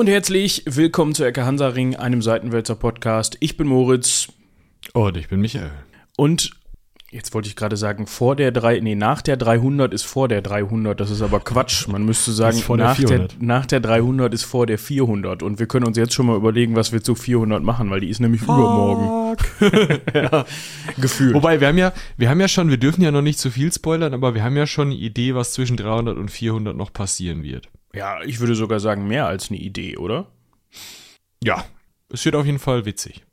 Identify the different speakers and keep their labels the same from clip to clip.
Speaker 1: und herzlich willkommen zu Ecke Hansaring, einem Seitenwälzer Podcast. Ich bin Moritz.
Speaker 2: Und ich bin Michael.
Speaker 1: Und jetzt wollte ich gerade sagen, vor der 3, nee, nach der 300 ist vor der 300. Das ist aber Quatsch. Man müsste sagen,
Speaker 2: der
Speaker 1: nach, der,
Speaker 2: 400.
Speaker 1: nach der 300 ist vor der 400. Und wir können uns jetzt schon mal überlegen, was wir zu 400 machen, weil die ist nämlich übermorgen. ja, gefühlt.
Speaker 2: Wobei, wir haben ja, wir haben ja schon, wir dürfen ja noch nicht zu viel spoilern, aber wir haben ja schon eine Idee, was zwischen 300 und 400 noch passieren wird.
Speaker 1: Ja, ich würde sogar sagen, mehr als eine Idee, oder?
Speaker 2: Ja. Es wird auf jeden Fall witzig.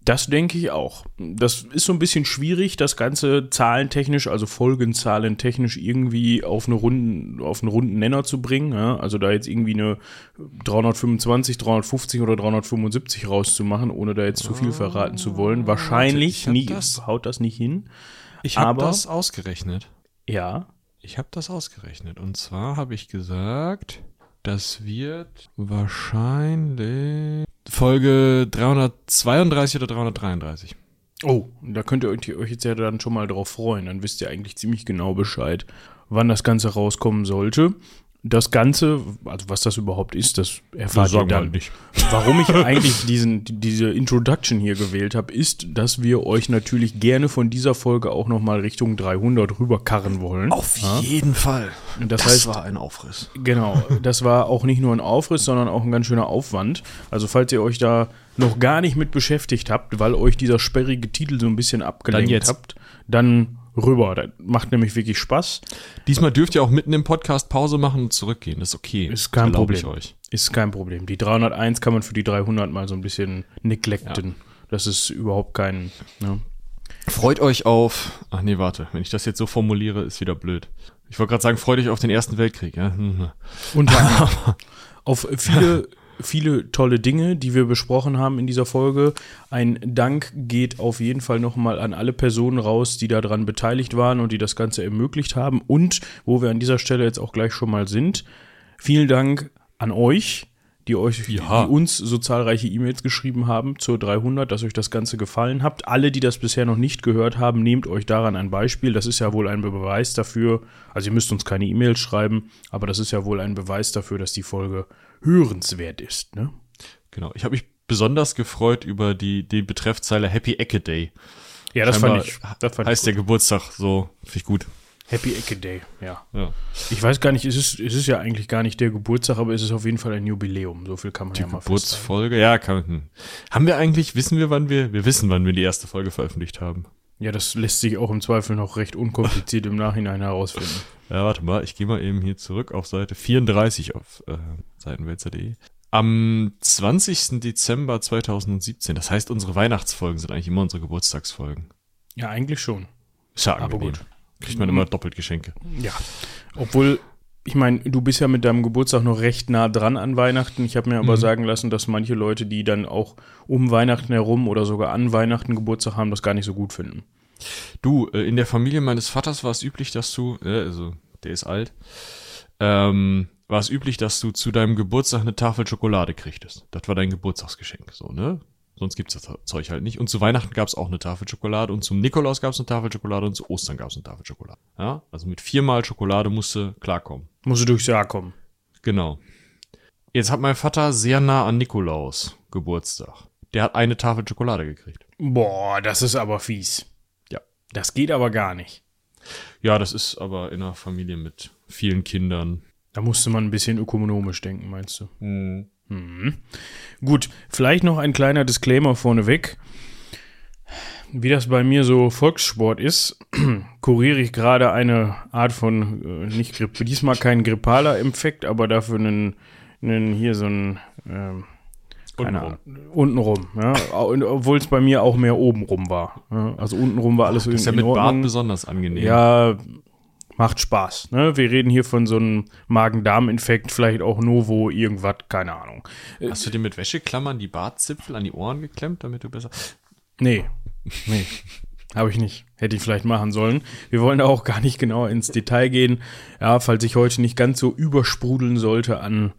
Speaker 1: Das denke ich auch. Das ist so ein bisschen schwierig, das Ganze zahlentechnisch, also Folgenzahlentechnisch irgendwie auf, eine runden, auf einen runden Nenner zu bringen. Ja? Also da jetzt irgendwie eine 325, 350 oder 375 rauszumachen, ohne da jetzt zu viel verraten zu wollen. Wahrscheinlich nie,
Speaker 2: das-
Speaker 1: haut das nicht hin.
Speaker 2: Ich habe das ausgerechnet.
Speaker 1: Ja.
Speaker 2: Ich habe das ausgerechnet. Und zwar habe ich gesagt, das wird wahrscheinlich Folge 332 oder 333.
Speaker 1: Oh, da könnt ihr euch jetzt ja dann schon mal drauf freuen. Dann wisst ihr eigentlich ziemlich genau Bescheid, wann das Ganze rauskommen sollte. Das Ganze, also was das überhaupt ist, das erfahrt ihr dann.
Speaker 2: nicht.
Speaker 1: Warum ich eigentlich diesen, diese Introduction hier gewählt habe, ist, dass wir euch natürlich gerne von dieser Folge auch nochmal Richtung 300 rüberkarren wollen.
Speaker 2: Auf
Speaker 1: Ja?
Speaker 2: jeden Fall.
Speaker 1: Das heißt-
Speaker 2: war ein Aufriss.
Speaker 1: Genau, das war auch nicht nur ein Aufriss, sondern auch ein ganz schöner Aufwand. Also falls ihr euch da noch gar nicht mit beschäftigt habt, weil euch dieser sperrige Titel so ein bisschen abgelenkt
Speaker 2: Dann
Speaker 1: habt, dann rüber. Das macht nämlich wirklich Spaß.
Speaker 2: Diesmal dürft ihr auch mitten im Podcast Pause machen und zurückgehen. Das ist okay.
Speaker 1: Ist kein Problem. Ist kein Problem. Die 301 kann man für die 300 mal so ein bisschen neglecten. Das ist überhaupt kein. Ne?
Speaker 2: Freut euch auf. Ach nee, warte. Wenn ich das jetzt so formuliere, ist wieder blöd. Ich wollte gerade sagen, freut euch auf den Ersten Weltkrieg. Ja? Hm,
Speaker 1: Unter anderem auf viele, viele tolle Dinge, die wir besprochen haben in dieser Folge. Ein Dank geht auf jeden Fall nochmal an alle Personen raus, die daran beteiligt waren und die das Ganze ermöglicht haben. Und wo wir an dieser Stelle jetzt auch gleich schon mal sind, vielen Dank an euch, die euch,
Speaker 2: Ja.
Speaker 1: die uns so zahlreiche E-Mails geschrieben haben zur 300, dass euch das Ganze gefallen habt. Alle, die das bisher noch nicht gehört haben, nehmt euch daran ein Beispiel. Das ist ja wohl ein Beweis dafür. Also ihr müsst uns keine E-Mails schreiben, aber das ist ja wohl ein Beweis dafür, dass die Folge hörenswert ist. Ne?
Speaker 2: Genau. Ich habe mich besonders gefreut über die, die Betreffzeile Happy Ecke Day.
Speaker 1: Ja, das
Speaker 2: Scheinbar
Speaker 1: fand ich. Das fand
Speaker 2: heißt
Speaker 1: ich
Speaker 2: der. Geburtstag so. Finde ich gut.
Speaker 1: Happy Ecke Day. Ja.
Speaker 2: Ja.
Speaker 1: Ich weiß gar nicht, es ist, es ist ja eigentlich gar nicht der Geburtstag, aber es ist auf jeden Fall ein Jubiläum. So viel kann man
Speaker 2: Die
Speaker 1: ja mal festhalten.
Speaker 2: Geburtsfolge. Ja, kann, hm. Haben wir eigentlich, wissen wir, wann wir, wir wissen, wann wir die erste Folge veröffentlicht haben.
Speaker 1: Ja, das lässt sich auch im Zweifel noch recht unkompliziert im Nachhinein herausfinden.
Speaker 2: Ja, warte mal, ich gehe mal eben hier zurück auf Seite 34 auf äh, seitenwälzer.de. Am 20. Dezember 2017, das heißt, unsere Weihnachtsfolgen sind eigentlich immer unsere Geburtstagsfolgen.
Speaker 1: Ja, eigentlich schon.
Speaker 2: Ist ja
Speaker 1: Aber gut.
Speaker 2: Kriegt man immer doppelt Geschenke.
Speaker 1: Ja. Obwohl, ich meine, du bist ja mit deinem Geburtstag noch recht nah dran an Weihnachten. Ich habe mir aber sagen lassen, dass manche Leute, die dann auch um Weihnachten herum oder sogar an Weihnachten Geburtstag haben, das gar nicht so gut finden.
Speaker 2: Du, äh, in der Familie meines Vaters war es üblich, dass du, äh, also der ist alt, ähm, war es üblich, dass du zu deinem Geburtstag eine Tafel Schokolade kriegtest. Das war dein Geburtstagsgeschenk, so, ne? Sonst gibt's das Zeug halt nicht. Und zu Weihnachten gab's auch eine Tafel Schokolade und zum Nikolaus gab's eine Tafel Schokolade und zu Ostern gab's eine Tafel Schokolade. Ja? Also mit viermal Schokolade musste klarkommen.
Speaker 1: Muss durchs Jahr kommen.
Speaker 2: Genau. Jetzt hat mein Vater sehr nah an Nikolaus Geburtstag. Der hat eine Tafel Schokolade gekriegt.
Speaker 1: Boah, das ist aber fies.
Speaker 2: Ja.
Speaker 1: Das geht aber gar nicht.
Speaker 2: Ja, das ist aber in einer Familie mit vielen Kindern.
Speaker 1: Da musste man ein bisschen ökonomisch denken, meinst du? Mhm. Gut, vielleicht noch ein kleiner Disclaimer vorneweg. Wie das bei mir so Volkssport ist, kuriere ich gerade eine Art von, äh, nicht Grippe, diesmal kein grippaler Infekt, aber dafür einen, einen hier so ein, ähm, keine Ahnung, untenrum, ja, obwohl es bei mir auch mehr obenrum war. Ja, also untenrum war alles
Speaker 2: Das ist ja mit Bart besonders angenehm.
Speaker 1: Ja, macht Spaß. Ne? Wir reden hier von so einem Magen-Darm-Infekt, vielleicht auch Novo, irgendwas, keine Ahnung.
Speaker 2: Hast du dir mit Wäscheklammern die Bartzipfel an die Ohren geklemmt, damit du besser.
Speaker 1: Nee, nee, habe ich nicht. Hätte ich vielleicht machen sollen. Wir wollen da auch gar nicht genau ins Detail gehen. Ja, falls ich heute nicht ganz so übersprudeln sollte an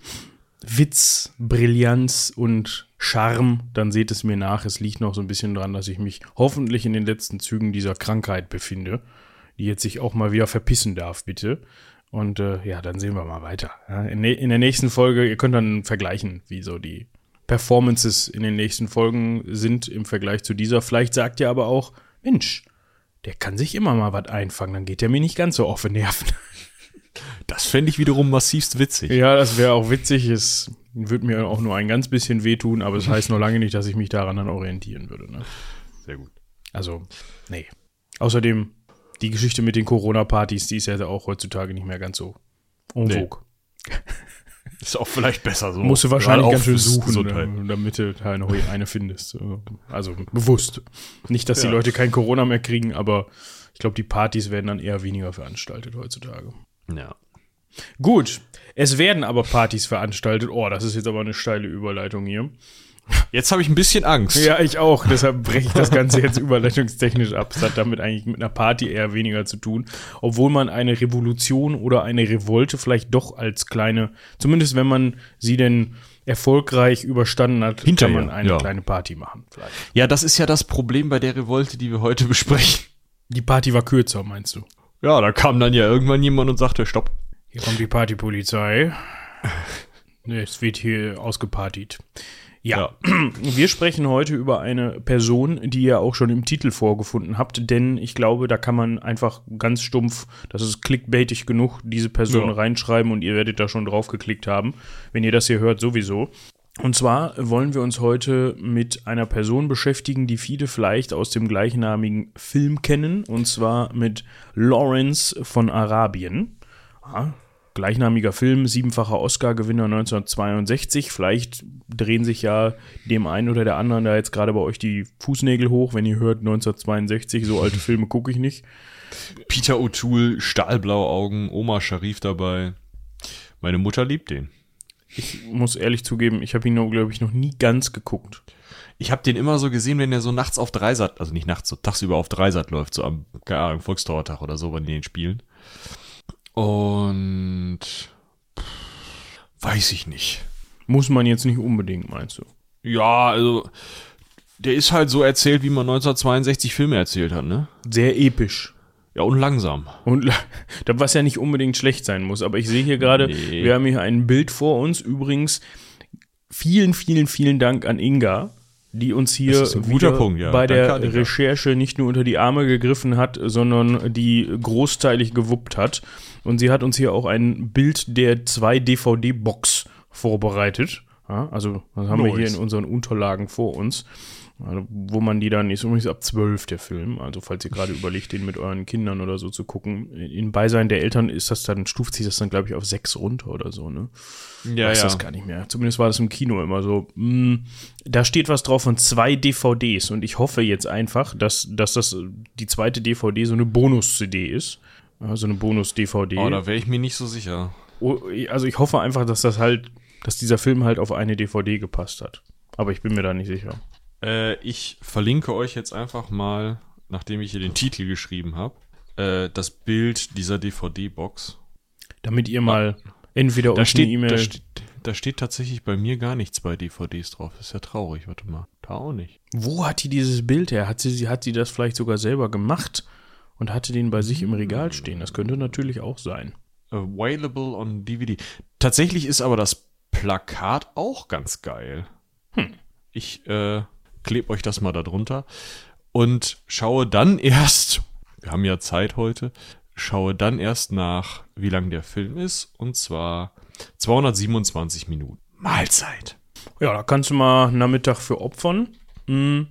Speaker 1: Witz, Brillanz und Charme, dann seht es mir nach. Es liegt noch so ein bisschen dran, dass ich mich hoffentlich in den letzten Zügen dieser Krankheit befinde, die jetzt sich auch mal wieder verpissen darf, bitte. Und äh, ja, dann sehen wir mal weiter. Ja, in, in, der nächsten Folge, ihr könnt dann vergleichen, wie so die Performances in den nächsten Folgen sind im Vergleich zu dieser. Vielleicht sagt ihr aber auch, Mensch, der kann sich immer mal was einfangen, dann geht der mir nicht ganz so auf den Nerven.
Speaker 2: Das fände ich wiederum massivst witzig.
Speaker 1: Ja, das wäre auch witzig. Es würde mir auch nur ein ganz bisschen wehtun, aber es das heißt noch lange nicht, dass ich mich daran dann orientieren würde. Ne?
Speaker 2: Sehr gut.
Speaker 1: Also, nee. Außerdem, die Geschichte mit den Corona-Partys, die ist ja auch heutzutage nicht mehr ganz so en vogue.
Speaker 2: Nee. Ist auch vielleicht besser so.
Speaker 1: Musst du wahrscheinlich ganz schön suchen, ne, damit du da noch eine findest. Also bewusst. Nicht, dass ja. die Leute kein Corona mehr kriegen, aber ich glaube, die Partys werden dann eher weniger veranstaltet heutzutage.
Speaker 2: Ja.
Speaker 1: Gut, es werden aber Partys veranstaltet. Oh, das ist jetzt aber eine steile Überleitung hier.
Speaker 2: Jetzt habe ich ein bisschen Angst.
Speaker 1: Ja, ich auch. Deshalb breche ich das Ganze jetzt überleitungstechnisch ab. Es hat damit eigentlich mit einer Party eher weniger zu tun. Obwohl man eine Revolution oder eine Revolte vielleicht doch als kleine, zumindest wenn man sie denn erfolgreich überstanden hat,
Speaker 2: Hinterher,
Speaker 1: kann man eine
Speaker 2: ja.
Speaker 1: kleine Party machen.
Speaker 2: Vielleicht. Ja, das ist ja das Problem bei der Revolte, die wir heute besprechen.
Speaker 1: Die Party war kürzer, meinst du?
Speaker 2: Ja, da kam dann ja irgendwann jemand und sagte, stopp.
Speaker 1: Hier kommt die Partypolizei. es wird hier ausgepartiet. Ja. ja. wir sprechen heute über eine Person, die ihr auch schon im Titel vorgefunden habt, denn ich glaube, da kann man einfach ganz stumpf, das ist clickbaitig genug, diese Person ja. reinschreiben und ihr werdet da schon drauf geklickt haben, wenn ihr das hier hört sowieso. Und zwar wollen wir uns heute mit einer Person beschäftigen, die viele vielleicht aus dem gleichnamigen Film kennen, und zwar mit Lawrence von Arabien. Ja, gleichnamiger Film, siebenfacher Oscar-Gewinner 1962. Vielleicht drehen sich ja dem einen oder der anderen da jetzt gerade bei euch die Fußnägel hoch, wenn ihr hört 1962. So alte Filme gucke ich nicht.
Speaker 2: Peter O'Toole, Stahlblaue Augen, Oma Sharif dabei. Meine Mutter liebt den.
Speaker 1: Ich muss ehrlich zugeben, ich habe ihn, glaube ich, noch nie ganz geguckt.
Speaker 2: Ich habe den immer so gesehen, wenn er so nachts auf Dreisat, also nicht nachts, so tagsüber auf Dreisat läuft, so am, keine Ahnung, Volkstrauertag oder so, wenn die den spielen. Und weiß ich nicht.
Speaker 1: Muss man jetzt nicht unbedingt, meinst du?
Speaker 2: Ja, also der ist halt so erzählt, wie man 1962 Filme erzählt hat, ne?
Speaker 1: Sehr episch.
Speaker 2: Ja, und langsam.
Speaker 1: Und was ja nicht unbedingt schlecht sein muss. Aber ich sehe hier gerade, nee. wir haben hier ein Bild vor uns. Übrigens, vielen, vielen, vielen Dank an Inga, die uns hier
Speaker 2: Punkt, ja.
Speaker 1: bei der Recherche nicht nur unter die Arme gegriffen hat, sondern die großteilig gewuppt hat. Und sie hat uns hier auch ein Bild der 2 DVD-Box vorbereitet. Ja, also, das haben nice. wir hier in unseren Unterlagen vor uns. Also, wo man die dann ist übrigens ab 12 der Film. Also falls ihr gerade überlegt, den mit euren Kindern oder so zu gucken. In Beisein der Eltern ist das dann, stuft sich das dann, glaube ich, auf 6 runter oder so, ne?
Speaker 2: Ja,
Speaker 1: weiß
Speaker 2: ja.
Speaker 1: das gar nicht mehr. Zumindest war das im Kino immer so. Mh, mm, da steht was drauf von zwei DVDs und ich hoffe jetzt einfach, dass, dass das die zweite DVD so eine Bonus-CD ist. Ja, so eine Bonus-DVD.
Speaker 2: Oh, da wäre ich mir nicht so sicher.
Speaker 1: Oh, also ich hoffe einfach, dass das halt, dass dieser Film halt auf eine DVD gepasst hat. Aber ich bin mir da nicht sicher.
Speaker 2: Äh, ich verlinke euch jetzt einfach mal, nachdem ich hier den Titel geschrieben habe, äh, das Bild dieser DVD-Box.
Speaker 1: Damit ihr mal entweder
Speaker 2: da steht, E-Mail. Da, steht, da steht tatsächlich bei mir gar nichts bei DVDs drauf. Das ist ja traurig. Warte mal. Da auch nicht.
Speaker 1: Wo hat die dieses Bild her? Hat sie, hat sie das vielleicht sogar selber gemacht und hatte den bei sich im Regal stehen? Das könnte natürlich auch sein.
Speaker 2: Available on DVD. Tatsächlich ist aber das Plakat auch ganz geil. Hm. Ich äh, klebe euch das mal da drunter und schaue dann erst, wir haben ja Zeit heute, schaue dann erst nach, wie lang der Film ist, und zwar 227 Minuten. Mahlzeit.
Speaker 1: Ja, da kannst du mal Nachmittag für opfern. Hm.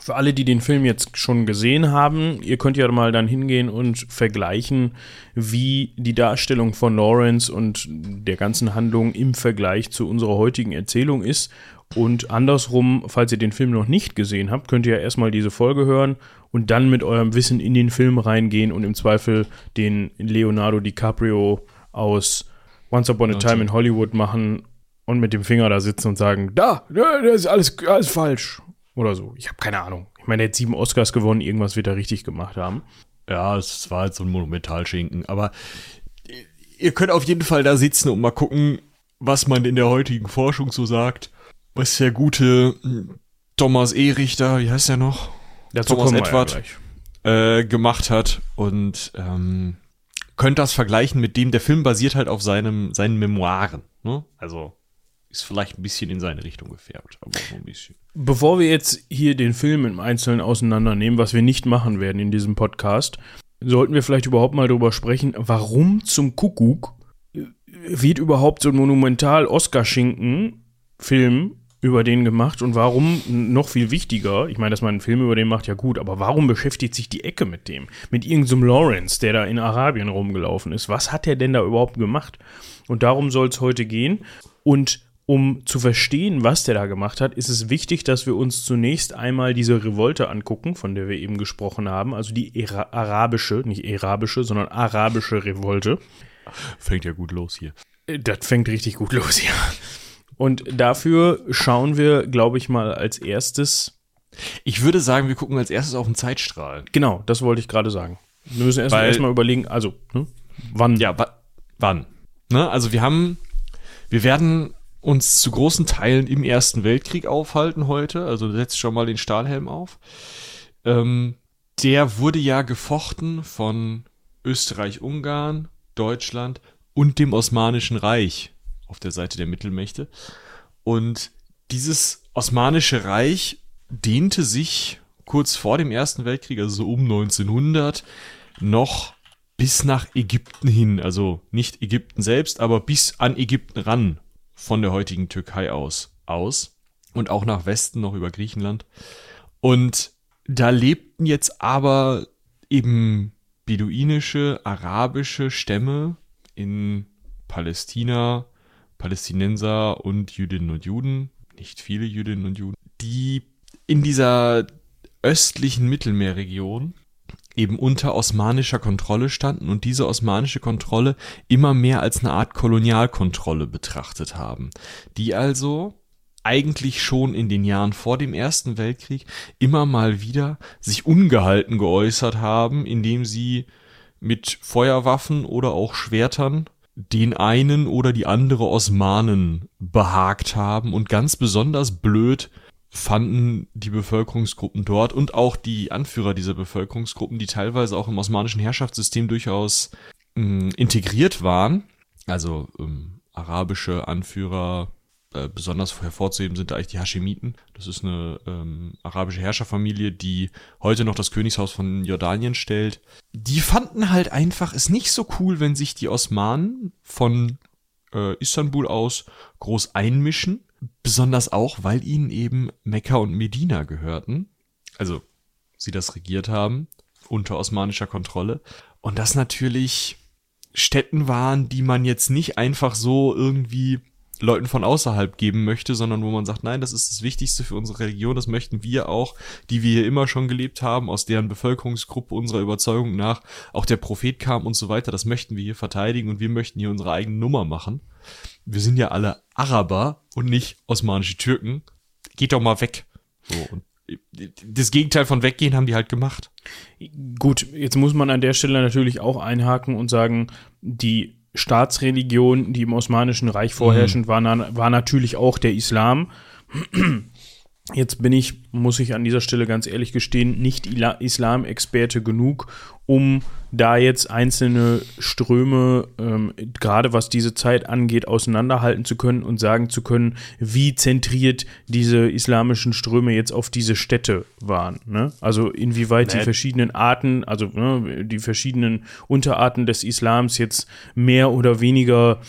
Speaker 1: Für alle, die den Film jetzt schon gesehen haben, ihr könnt ja mal dann hingehen und vergleichen, wie die Darstellung von Lawrence und der ganzen Handlung im Vergleich zu unserer heutigen Erzählung ist. Und andersrum, falls ihr den Film noch nicht gesehen habt, könnt ihr ja erstmal diese Folge hören und dann mit eurem Wissen in den Film reingehen und im Zweifel den Leonardo DiCaprio aus Once Upon a Time in Hollywood machen und mit dem Finger da sitzen und sagen, da, das ist alles, alles falsch. Oder so. Ich habe keine Ahnung. Ich meine, er hat sieben Oscars gewonnen, irgendwas wird er richtig gemacht haben.
Speaker 2: Ja, es war halt so ein Monumentalschinken. Aber ihr könnt auf jeden Fall da sitzen und mal gucken, was man in der heutigen Forschung so sagt was der gute hm, Thomas E. Richter, wie heißt der noch?
Speaker 1: Dazu
Speaker 2: Thomas Edward, ja äh, gemacht hat. Und ähm, könnte das vergleichen mit dem, der Film basiert halt auf seinem, seinen Memoiren. Ne? Also ist vielleicht ein bisschen in seine Richtung gefärbt, aber nur ein bisschen.
Speaker 1: Bevor wir jetzt hier den Film im Einzelnen auseinandernehmen, was wir nicht machen werden in diesem Podcast, sollten wir vielleicht überhaupt mal darüber sprechen, warum zum Kuckuck wird überhaupt so ein monumental Oscar-Schinken-Film über den gemacht und warum noch viel wichtiger, ich meine, dass man einen Film über den macht, ja gut, aber warum beschäftigt sich die Ecke mit dem? Mit irgendeinem Lawrence, der da in Arabien rumgelaufen ist. Was hat er denn da überhaupt gemacht? Und darum soll es heute gehen. Und um zu verstehen, was der da gemacht hat, ist es wichtig, dass wir uns zunächst einmal diese Revolte angucken, von der wir eben gesprochen haben, also die arabische, nicht arabische, sondern arabische Revolte.
Speaker 2: Fängt ja gut los hier.
Speaker 1: Das fängt richtig gut los, ja. Und dafür schauen wir, glaube ich, mal als erstes.
Speaker 2: Ich würde sagen, wir gucken als erstes auf den Zeitstrahl.
Speaker 1: Genau, das wollte ich gerade sagen. Wir müssen erstmal erst überlegen, also, ne,
Speaker 2: wann. Ja, wa wann? Ne? Also wir haben, wir werden uns zu großen Teilen im Ersten Weltkrieg aufhalten heute. Also setzt schon mal den Stahlhelm auf. Ähm, der wurde ja gefochten von Österreich-Ungarn, Deutschland und dem Osmanischen Reich auf der Seite der Mittelmächte. Und dieses Osmanische Reich dehnte sich kurz vor dem Ersten Weltkrieg, also so um 1900, noch bis nach Ägypten hin. Also nicht Ägypten selbst, aber bis an Ägypten ran von der heutigen Türkei aus. Aus. Und auch nach Westen noch über Griechenland. Und da lebten jetzt aber eben beduinische, arabische Stämme in Palästina, Palästinenser und Jüdinnen und Juden, nicht viele Jüdinnen und Juden, die in dieser östlichen Mittelmeerregion eben unter osmanischer Kontrolle standen und diese osmanische Kontrolle immer mehr als eine Art Kolonialkontrolle betrachtet haben, die also eigentlich schon in den Jahren vor dem Ersten Weltkrieg immer mal wieder sich ungehalten geäußert haben, indem sie mit Feuerwaffen oder auch Schwertern den einen oder die andere Osmanen behagt haben und ganz besonders blöd fanden die Bevölkerungsgruppen dort und auch die Anführer dieser Bevölkerungsgruppen, die teilweise auch im osmanischen Herrschaftssystem durchaus mh, integriert waren, also ähm, arabische Anführer, äh, besonders hervorzuheben sind eigentlich die Hashemiten. Das ist eine ähm, arabische Herrscherfamilie, die heute noch das Königshaus von Jordanien stellt. Die fanden halt einfach es nicht so cool, wenn sich die Osmanen von äh, Istanbul aus groß einmischen. Besonders auch, weil ihnen eben Mekka und Medina gehörten. Also sie das regiert haben unter osmanischer Kontrolle. Und das natürlich Städten waren, die man jetzt nicht einfach so irgendwie Leuten von außerhalb geben möchte, sondern wo man sagt, nein, das ist das Wichtigste für unsere Religion, das möchten wir auch, die wir hier immer schon gelebt haben, aus deren Bevölkerungsgruppe unserer Überzeugung nach auch der Prophet kam und so weiter, das möchten wir hier verteidigen und wir möchten hier unsere eigene Nummer machen. Wir sind ja alle Araber und nicht osmanische Türken. Geht doch mal weg. So, das Gegenteil von weggehen haben die halt gemacht.
Speaker 1: Gut, jetzt muss man an der Stelle natürlich auch einhaken und sagen, die Staatsreligion, die im Osmanischen Reich vorherrschend mhm. war, war natürlich auch der Islam. Jetzt bin ich, muss ich an dieser Stelle ganz ehrlich gestehen, nicht Islam-Experte genug, um da jetzt einzelne Ströme, ähm, gerade was diese Zeit angeht, auseinanderhalten zu können und sagen zu können, wie zentriert diese islamischen Ströme jetzt auf diese Städte waren. Ne? Also inwieweit nee. die verschiedenen Arten, also ne, die verschiedenen Unterarten des Islams jetzt mehr oder weniger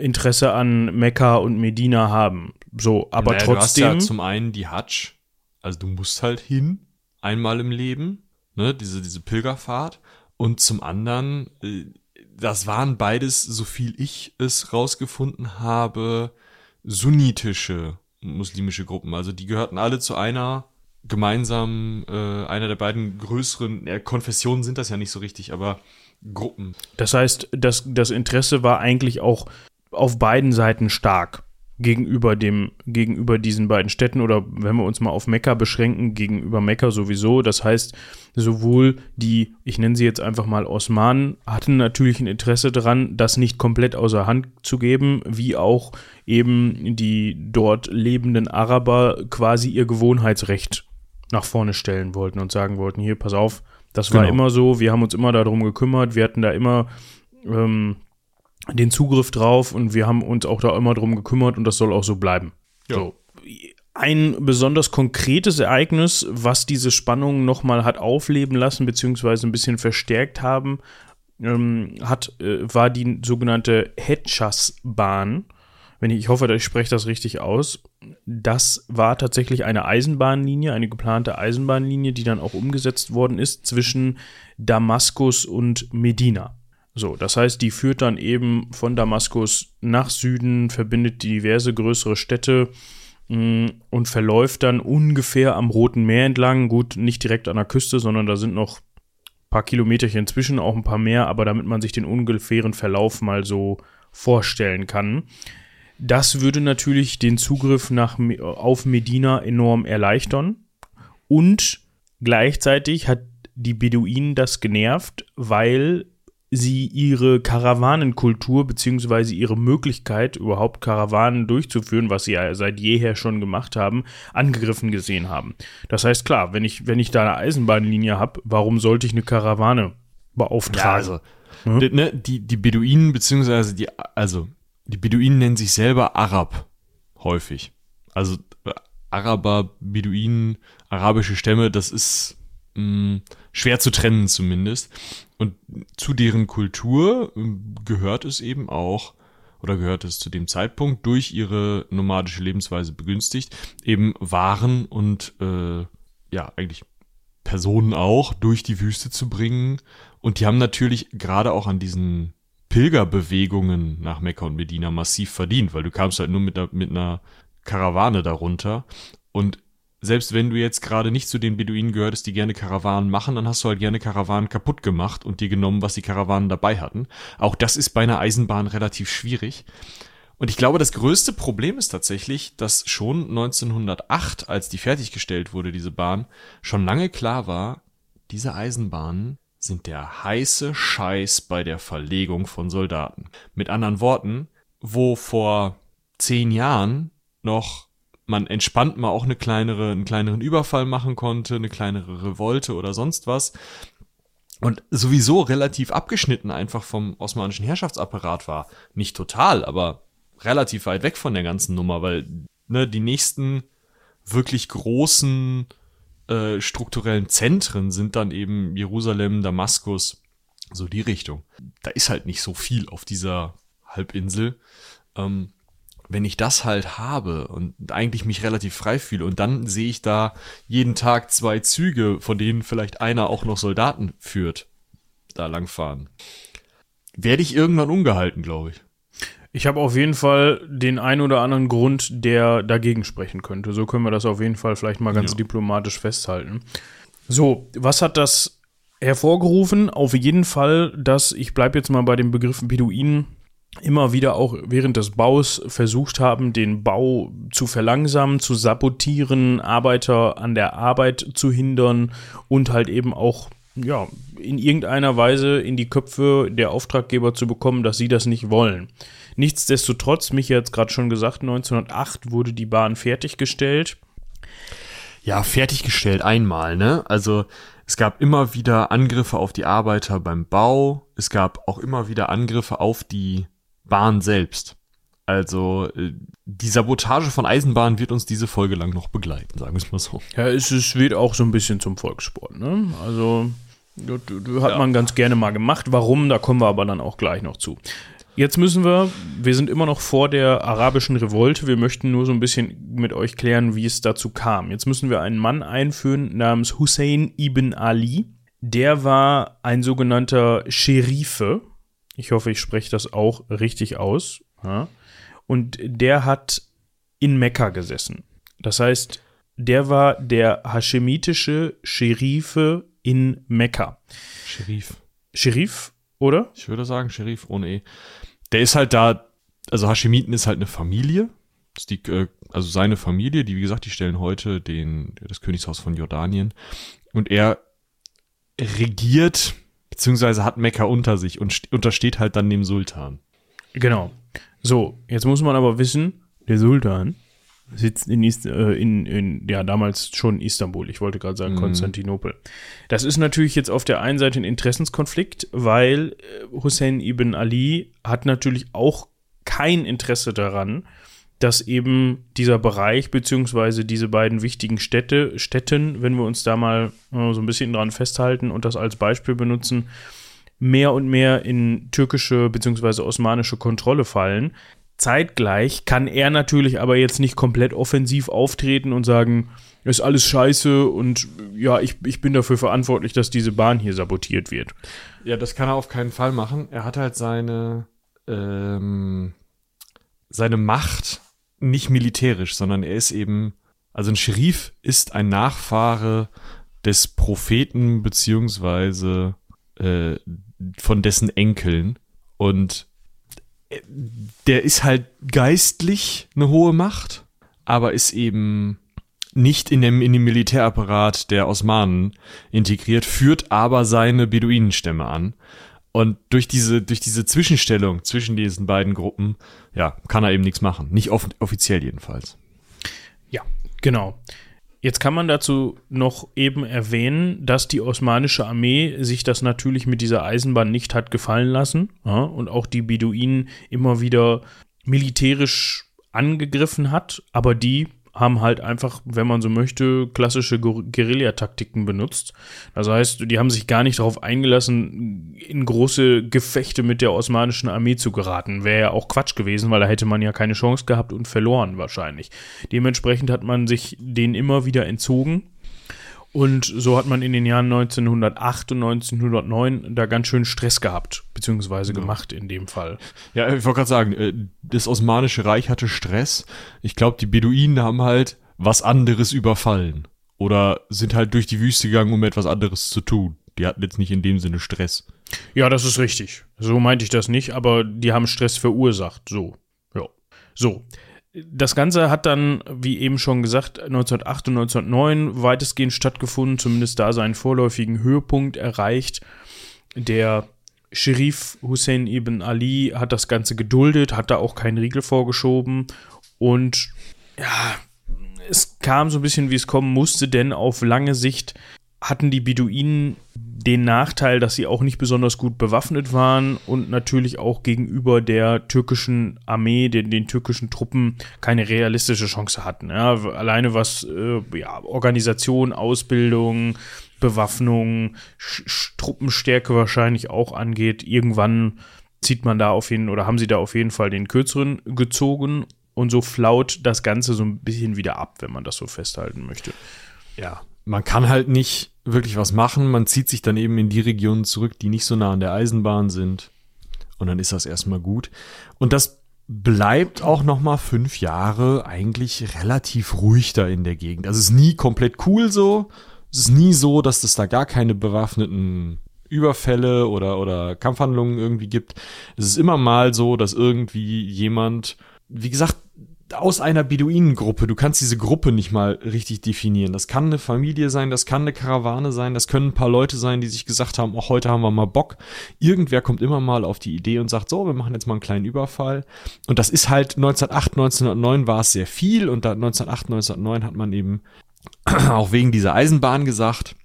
Speaker 1: Interesse an Mekka und Medina haben. So, aber naja, trotzdem. Du hast
Speaker 2: ja zum einen die Hajj, also du musst halt hin, einmal im Leben, ne, diese, diese Pilgerfahrt. Und zum anderen, äh, das waren beides, so viel ich es rausgefunden habe, sunnitische muslimische Gruppen. Also die gehörten alle zu einer gemeinsamen, äh, einer der beiden größeren, äh, Konfessionen sind das ja nicht so richtig, aber Gruppen.
Speaker 1: Das heißt, das, das Interesse war eigentlich auch auf beiden Seiten stark gegenüber dem, gegenüber diesen beiden Städten oder wenn wir uns mal auf Mekka beschränken, gegenüber Mekka sowieso. Das heißt, sowohl die, ich nenne sie jetzt einfach mal Osmanen, hatten natürlich ein Interesse daran, das nicht komplett außer Hand zu geben, wie auch eben die dort lebenden Araber quasi ihr Gewohnheitsrecht nach vorne stellen wollten und sagen wollten, hier, pass auf, das war genau. immer so, wir haben uns immer darum gekümmert, wir hatten da immer ähm, den Zugriff drauf und wir haben uns auch da immer drum gekümmert und das soll auch so bleiben. Ja. So. Ein besonders konkretes Ereignis, was diese Spannung nochmal hat aufleben lassen, beziehungsweise ein bisschen verstärkt haben, ähm, hat, äh, war die sogenannte Hedschas-Bahn. Wenn ich, ich hoffe, ich spreche das richtig aus. Das war tatsächlich eine Eisenbahnlinie, eine geplante Eisenbahnlinie, die dann auch umgesetzt worden ist zwischen Damaskus und Medina. So, das heißt, die führt dann eben von Damaskus nach Süden, verbindet diverse größere Städte mh, mm, und verläuft dann ungefähr am Roten Meer entlang. Gut, nicht direkt an der Küste, sondern da sind noch ein paar Kilometerchen zwischen, auch ein paar mehr, aber damit man sich den ungefähren Verlauf mal so vorstellen kann. Das würde natürlich den Zugriff nach, auf Medina enorm erleichtern. Und gleichzeitig hat die Beduinen das genervt, weil sie ihre Karawanenkultur beziehungsweise ihre Möglichkeit, überhaupt Karawanen durchzuführen, was sie ja seit jeher schon gemacht haben, angegriffen gesehen haben. Das heißt, klar, wenn ich, wenn ich da eine Eisenbahnlinie habe, warum sollte ich eine Karawane beauftragen? Ja,
Speaker 2: also, hm? ne, die, die Beduinen, beziehungsweise die, also, die Beduinen nennen sich selber Arab, häufig. Also, äh, Araber, Beduinen, arabische Stämme, das ist mh, mm, schwer zu trennen zumindest. Und zu deren Kultur ähm, gehört es eben auch, oder gehört es zu dem Zeitpunkt durch ihre nomadische Lebensweise begünstigt, eben Waren und äh, ja, eigentlich Personen auch durch die Wüste zu bringen. Und die haben natürlich gerade auch an diesen Pilgerbewegungen nach Mekka und Medina massiv verdient, weil du kamst halt nur mit einer, mit einer Karawane darunter. Und selbst wenn du jetzt gerade nicht zu den Beduinen gehörtest, die gerne Karawanen machen, dann hast du halt gerne Karawanen kaputt gemacht und dir genommen, was die Karawanen dabei hatten. Auch das ist bei einer Eisenbahn relativ schwierig. Und ich glaube, das größte Problem ist tatsächlich, dass schon 1908, als die fertiggestellt wurde, diese Bahn, schon lange klar war, diese Eisenbahnen sind der heiße Scheiß bei der Verlegung von Soldaten. Mit anderen Worten, wo vor zehn Jahren noch man entspannt mal auch eine kleinere, einen kleineren Überfall machen konnte, eine kleinere Revolte oder sonst was. Und sowieso relativ abgeschnitten einfach vom osmanischen Herrschaftsapparat war. Nicht total, aber relativ weit weg von der ganzen Nummer, weil ne, die nächsten wirklich großen äh, strukturellen Zentren sind dann eben Jerusalem, Damaskus, so die Richtung. Da ist halt nicht so viel auf dieser Halbinsel. Ähm, wenn ich das halt habe und eigentlich mich relativ frei fühle und dann sehe ich da jeden Tag zwei Züge, von denen vielleicht einer auch noch Soldaten führt, da langfahren, werde ich irgendwann ungehalten, glaube ich.
Speaker 1: Ich habe auf jeden Fall den ein oder anderen Grund, der dagegen sprechen könnte. So können wir das auf jeden Fall vielleicht mal ganz ja. diplomatisch festhalten. So, was hat das hervorgerufen? Auf jeden Fall, dass, ich bleibe jetzt mal bei dem Begriff Beduinen, immer wieder auch während des Baus versucht haben, den Bau zu verlangsamen, zu sabotieren, Arbeiter an der Arbeit zu hindern und halt eben auch ja, in irgendeiner Weise in die Köpfe der Auftraggeber zu bekommen, dass sie das nicht wollen. Nichtsdestotrotz, mich jetzt gerade schon gesagt, 1908 wurde die Bahn fertiggestellt.
Speaker 2: Ja, fertiggestellt einmal, ne? Also es gab immer wieder Angriffe auf die Arbeiter beim Bau. Es gab auch immer wieder Angriffe auf die Bahn selbst. Also äh, die Sabotage von Eisenbahnen wird uns diese Folge lang noch begleiten, sagen wir es mal so.
Speaker 1: Ja, es, es wird auch so ein bisschen zum Volkssport, ne? Also das, das hat ja. man ganz gerne mal gemacht. Warum, da kommen wir aber dann auch gleich noch zu. Jetzt müssen wir, wir sind immer noch vor der arabischen Revolte, wir möchten nur so ein bisschen mit euch klären, wie es dazu kam. Jetzt müssen wir einen Mann einführen namens Hussein ibn Ali. Der war ein sogenannter Scherife, ich hoffe, ich spreche das auch richtig aus. Ja. Und der hat in Mekka gesessen. Das heißt, der war der haschemitische Scherife in Mekka.
Speaker 2: Scherif.
Speaker 1: Scherif, oder?
Speaker 2: Ich würde sagen Scherif ohne E. Der ist halt da, also Haschemiten ist halt eine Familie. Die, äh, also seine Familie, die, wie gesagt, die stellen heute den, das Königshaus von Jordanien. Und er regiert beziehungsweise hat Mekka unter sich und untersteht halt dann dem Sultan.
Speaker 1: Genau. So, jetzt muss man aber wissen, der Sultan sitzt in, äh, in, in, ja, damals schon Istanbul. Ich wollte gerade sagen mhm. Konstantinopel. Das ist natürlich jetzt auf der einen Seite ein Interessenskonflikt, weil äh, Hussein ibn Ali hat natürlich auch kein Interesse daran, dass eben dieser Bereich beziehungsweise diese beiden wichtigen Städte, Städten, wenn wir uns da mal äh, so ein bisschen dran festhalten und das als Beispiel benutzen, mehr und mehr in türkische beziehungsweise osmanische Kontrolle fallen. Zeitgleich kann er natürlich aber jetzt nicht komplett offensiv auftreten und sagen, ist alles scheiße und ja, ich, ich bin dafür verantwortlich, dass diese Bahn hier sabotiert wird.
Speaker 2: Ja, das kann er auf keinen Fall machen. Er hat halt seine, ähm, seine Macht nicht militärisch, sondern er ist eben, also ein Scherif ist ein Nachfahre des Propheten beziehungsweise äh, von dessen Enkeln und der ist halt geistlich eine hohe Macht, aber ist eben nicht in dem, in dem Militärapparat der Osmanen integriert, führt aber seine Beduinenstämme an. Und durch diese, durch diese Zwischenstellung zwischen diesen beiden Gruppen, ja, kann er eben nichts machen. Nicht off offiziell jedenfalls.
Speaker 1: Ja, genau. Jetzt kann man dazu noch eben erwähnen, dass die osmanische Armee sich das natürlich mit dieser Eisenbahn nicht hat gefallen lassen ja, und auch die Beduinen immer wieder militärisch angegriffen hat, aber die haben halt einfach, wenn man so möchte, klassische Guerillataktiken benutzt. Das heißt, die haben sich gar nicht darauf eingelassen, in große Gefechte mit der osmanischen Armee zu geraten. Wäre ja auch Quatsch gewesen, weil da hätte man ja keine Chance gehabt und verloren wahrscheinlich. Dementsprechend hat man sich denen immer wieder entzogen und so hat man in den Jahren 1908 und 1909 da ganz schön Stress gehabt, beziehungsweise ja. gemacht in dem Fall.
Speaker 2: Ja, ich wollte gerade sagen, äh, das Osmanische Reich hatte Stress. Ich glaube, die Beduinen haben halt was anderes überfallen. Oder sind halt durch die Wüste gegangen, um etwas anderes zu tun. Die hatten jetzt nicht in dem Sinne Stress.
Speaker 1: Ja, das ist richtig. So meinte ich das nicht, aber die haben Stress verursacht. So. Ja. So. Das Ganze hat dann, wie eben schon gesagt, 1908 und 1909 weitestgehend stattgefunden, zumindest da seinen vorläufigen Höhepunkt erreicht. Der Sherif Hussein ibn Ali hat das Ganze geduldet, hat da auch keinen Riegel vorgeschoben und ja, es kam so ein bisschen, wie es kommen musste, denn auf lange Sicht hatten die Beduinen den Nachteil, dass sie auch nicht besonders gut bewaffnet waren und natürlich auch gegenüber der türkischen Armee, den, den türkischen Truppen keine realistische Chance hatten. Ja, alleine was äh, ja, Organisation, Ausbildung, Bewaffnung, Sch Truppenstärke wahrscheinlich auch angeht, irgendwann zieht man da auf jeden oder haben sie da auf jeden Fall den kürzeren gezogen und so flaut das Ganze so ein bisschen wieder ab, wenn man das so festhalten möchte.
Speaker 2: Ja, man kann halt nicht wirklich was machen. Man zieht sich dann eben in die Regionen zurück, die nicht so nah an der Eisenbahn sind. Und dann ist das erstmal gut. Und das bleibt auch noch mal fünf Jahre eigentlich relativ ruhig da in der Gegend. Also es ist nie komplett cool so. Es ist nie so, dass es da gar keine bewaffneten Überfälle oder, oder Kampfhandlungen irgendwie gibt. Es ist immer mal so, dass irgendwie jemand, wie gesagt, aus einer Beduinengruppe. Du kannst diese Gruppe nicht mal richtig definieren. Das kann eine Familie sein, das kann eine Karawane sein, das können ein paar Leute sein, die sich gesagt haben, auch heute haben wir mal Bock. Irgendwer kommt immer mal auf die Idee und sagt, so, wir machen jetzt mal einen kleinen Überfall. Und das ist halt 1908, 1909 war es sehr viel und da 1908, 1909 hat man eben auch wegen dieser Eisenbahn gesagt,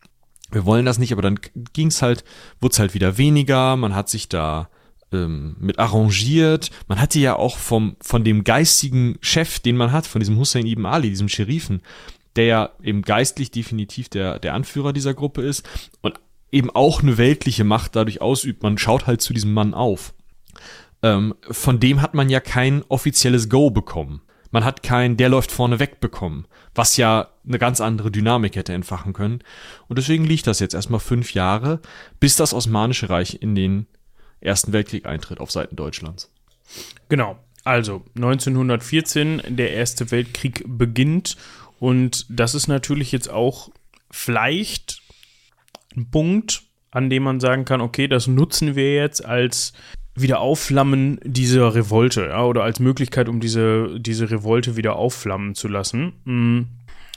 Speaker 2: wir wollen das nicht, aber dann ging es halt, wurde es halt wieder weniger, man hat sich da ähm, mit arrangiert. Man hatte ja auch vom, von dem geistigen Chef, den man hat, von diesem Hussein ibn Ali, diesem Sheriffen, der ja eben geistlich definitiv der, der Anführer dieser Gruppe ist und eben auch eine weltliche Macht dadurch ausübt. Man schaut halt zu diesem Mann auf. Ähm, von dem hat man ja kein offizielles Go bekommen. Man hat kein, der läuft vorne weg bekommen, was ja eine ganz andere Dynamik hätte entfachen können. Und deswegen liegt das jetzt erstmal fünf Jahre, bis das Osmanische Reich in den Ersten Weltkrieg eintritt auf Seiten Deutschlands.
Speaker 1: Genau. Also 1914, der Erste Weltkrieg beginnt und das ist natürlich jetzt auch vielleicht ein Punkt, an dem man sagen kann, okay, das nutzen wir jetzt als wieder aufflammen dieser Revolte, ja, oder als Möglichkeit, um diese, diese Revolte wieder aufflammen zu lassen.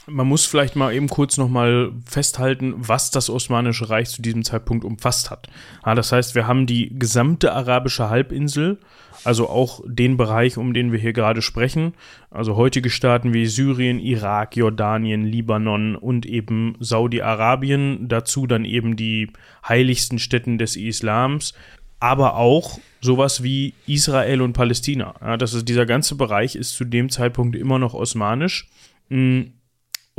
Speaker 1: Man muss vielleicht mal eben kurz nochmal festhalten, was das Osmanische Reich zu diesem Zeitpunkt umfasst hat. Ja, das heißt, wir haben die gesamte arabische Halbinsel, also auch den Bereich, um den wir hier gerade sprechen, also heutige Staaten wie Syrien, Irak, Jordanien, Libanon und eben Saudi-Arabien, dazu dann eben die heiligsten Städten des Islams, aber auch sowas wie Israel und Palästina. Ja, das ist, dieser ganze Bereich ist zu dem Zeitpunkt immer noch osmanisch.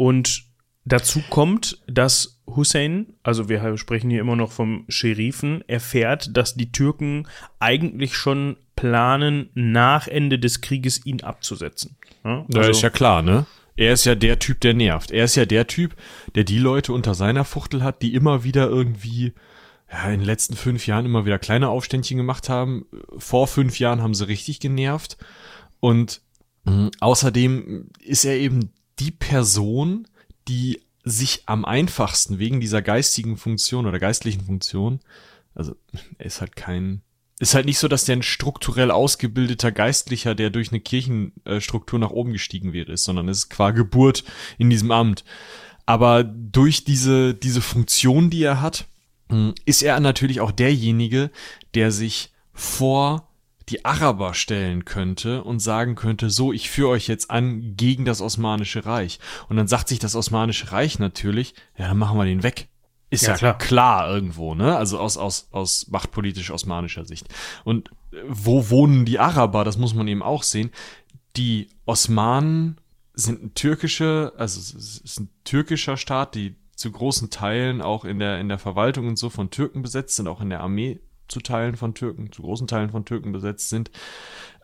Speaker 1: Mm, und dazu kommt, dass Hussein, also wir sprechen hier immer noch vom Scherifen, erfährt, dass die Türken eigentlich schon planen, nach Ende des Krieges ihn abzusetzen.
Speaker 2: Ja, also, das ist ja klar, ne? Er ist ja der Typ, der nervt. Er ist ja der Typ, der die Leute unter seiner Fuchtel hat, die immer wieder irgendwie ja, in den letzten fünf Jahren immer wieder kleine Aufständchen gemacht haben. Vor fünf Jahren haben sie richtig genervt. Und mh, außerdem ist er eben die Person, die sich am einfachsten wegen dieser geistigen Funktion oder geistlichen Funktion, also er ist halt kein, ist halt nicht so, dass der ein strukturell ausgebildeter Geistlicher, der durch eine Kirchenstruktur nach oben gestiegen wäre, ist, sondern es ist qua Geburt in diesem Amt. Aber durch diese, diese Funktion, die er hat, hm, ist er natürlich auch derjenige, der sich vor die Araber stellen könnte und sagen könnte, so, ich führe euch jetzt an gegen das Osmanische Reich. Und dann sagt sich das Osmanische Reich natürlich, ja, dann machen wir den weg. Ist ja, ja klar. klar irgendwo, ne? Also aus, aus, aus machtpolitisch osmanischer Sicht. Und äh, wo wohnen die Araber? Das muss man eben auch sehen. Die Osmanen sind ein türkische, also es ist ein türkischer Staat, die zu großen Teilen auch in der, in der Verwaltung und so von Türken besetzt sind, auch in der Armee zu Teilen von Türken, zu großen Teilen von Türken besetzt sind.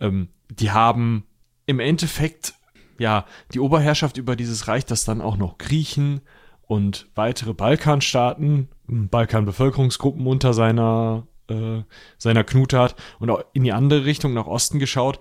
Speaker 2: Ähm, die haben im Endeffekt ja die Oberherrschaft über dieses Reich, das dann auch noch Griechen und weitere Balkanstaaten, Balkanbevölkerungsgruppen unter seiner äh, seiner Knute hat und auch in die andere Richtung nach Osten geschaut,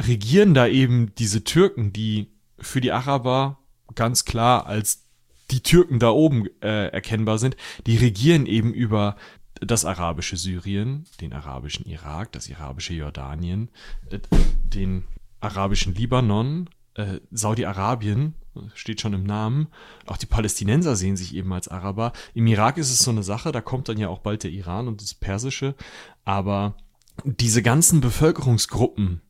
Speaker 2: regieren da eben diese Türken, die für die Araber ganz klar als die Türken da oben äh, erkennbar sind, die regieren eben über das arabische Syrien, den arabischen Irak, das arabische Jordanien, äh, den arabischen Libanon, äh, Saudi-Arabien, steht schon im Namen. Auch die Palästinenser sehen sich eben als Araber. Im Irak ist es so eine Sache, da kommt dann ja auch bald der Iran und das Persische. Aber diese ganzen Bevölkerungsgruppen,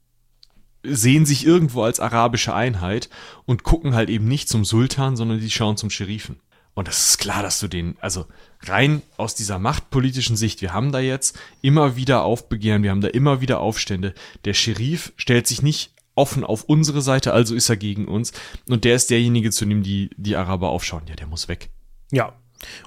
Speaker 2: sehen sich irgendwo als arabische Einheit und gucken halt eben nicht zum Sultan, sondern die schauen zum Scherifen. Und das ist klar, dass du den, also rein aus dieser machtpolitischen Sicht, wir haben da jetzt immer wieder Aufbegehren, wir haben da immer wieder Aufstände. Der Scherif stellt sich nicht offen auf unsere Seite, also ist er gegen uns. Und der ist derjenige, zu dem die, die Araber aufschauen. Ja, der muss weg.
Speaker 1: Ja,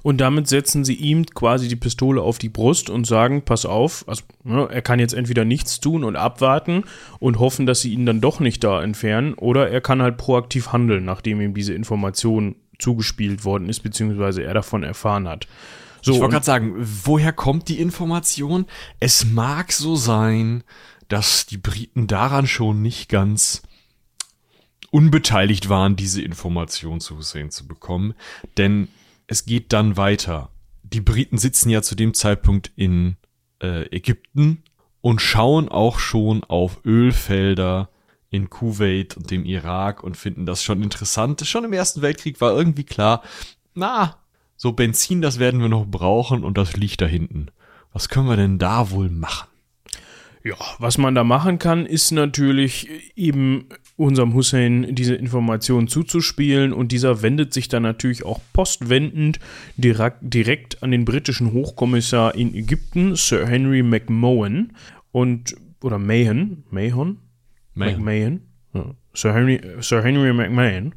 Speaker 1: und damit setzen sie ihm quasi die Pistole auf die Brust und sagen, pass auf, also, ne, er kann jetzt entweder nichts tun und abwarten und hoffen, dass sie ihn dann doch nicht da entfernen, oder er kann halt proaktiv handeln, nachdem ihm diese Information zugespielt worden ist, beziehungsweise er davon erfahren hat.
Speaker 2: So, ich wollte gerade sagen, woher kommt die Information? Es mag so sein, dass die Briten daran schon nicht ganz unbeteiligt waren, diese Information zu Hussein zu bekommen, denn es geht dann weiter. Die Briten sitzen ja zu dem Zeitpunkt in äh, Ägypten und schauen auch schon auf Ölfelder in Kuwait und dem Irak und finden das schon interessant. Schon im Ersten Weltkrieg war irgendwie klar, na, so Benzin, das werden wir noch brauchen und das liegt da hinten. Was können wir denn da wohl machen?
Speaker 1: Ja, was man da machen kann, ist natürlich eben unserem Hussein diese Information zuzuspielen und dieser wendet sich dann natürlich auch postwendend direkt, direkt an den britischen Hochkommissar in Ägypten, Sir Henry McMahon und oder Mahon, Mahon, McMahon, ja, Sir Henry, Sir Henry McMahon.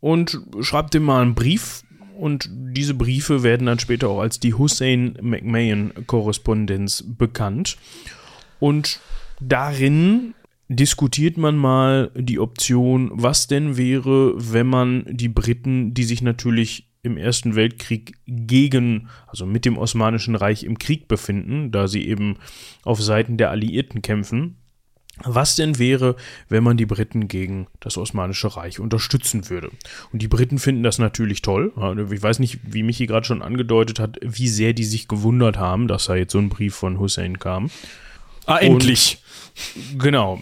Speaker 1: Und schreibt ihm mal einen Brief. Und diese Briefe werden dann später auch als die Hussein-McMahon-Korrespondenz bekannt. Und darin diskutiert man mal die Option, was denn wäre, wenn man die Briten, die sich natürlich im Ersten Weltkrieg gegen, also mit dem Osmanischen Reich im Krieg befinden, da sie eben auf Seiten der Alliierten kämpfen, was denn wäre, wenn man die Briten gegen das Osmanische Reich unterstützen würde? Und die Briten finden das natürlich toll. Ich weiß nicht, wie Michi gerade schon angedeutet hat, wie sehr die sich gewundert haben, dass da jetzt so ein Brief von Hussein kam.
Speaker 2: Ah, endlich.
Speaker 1: Und, genau.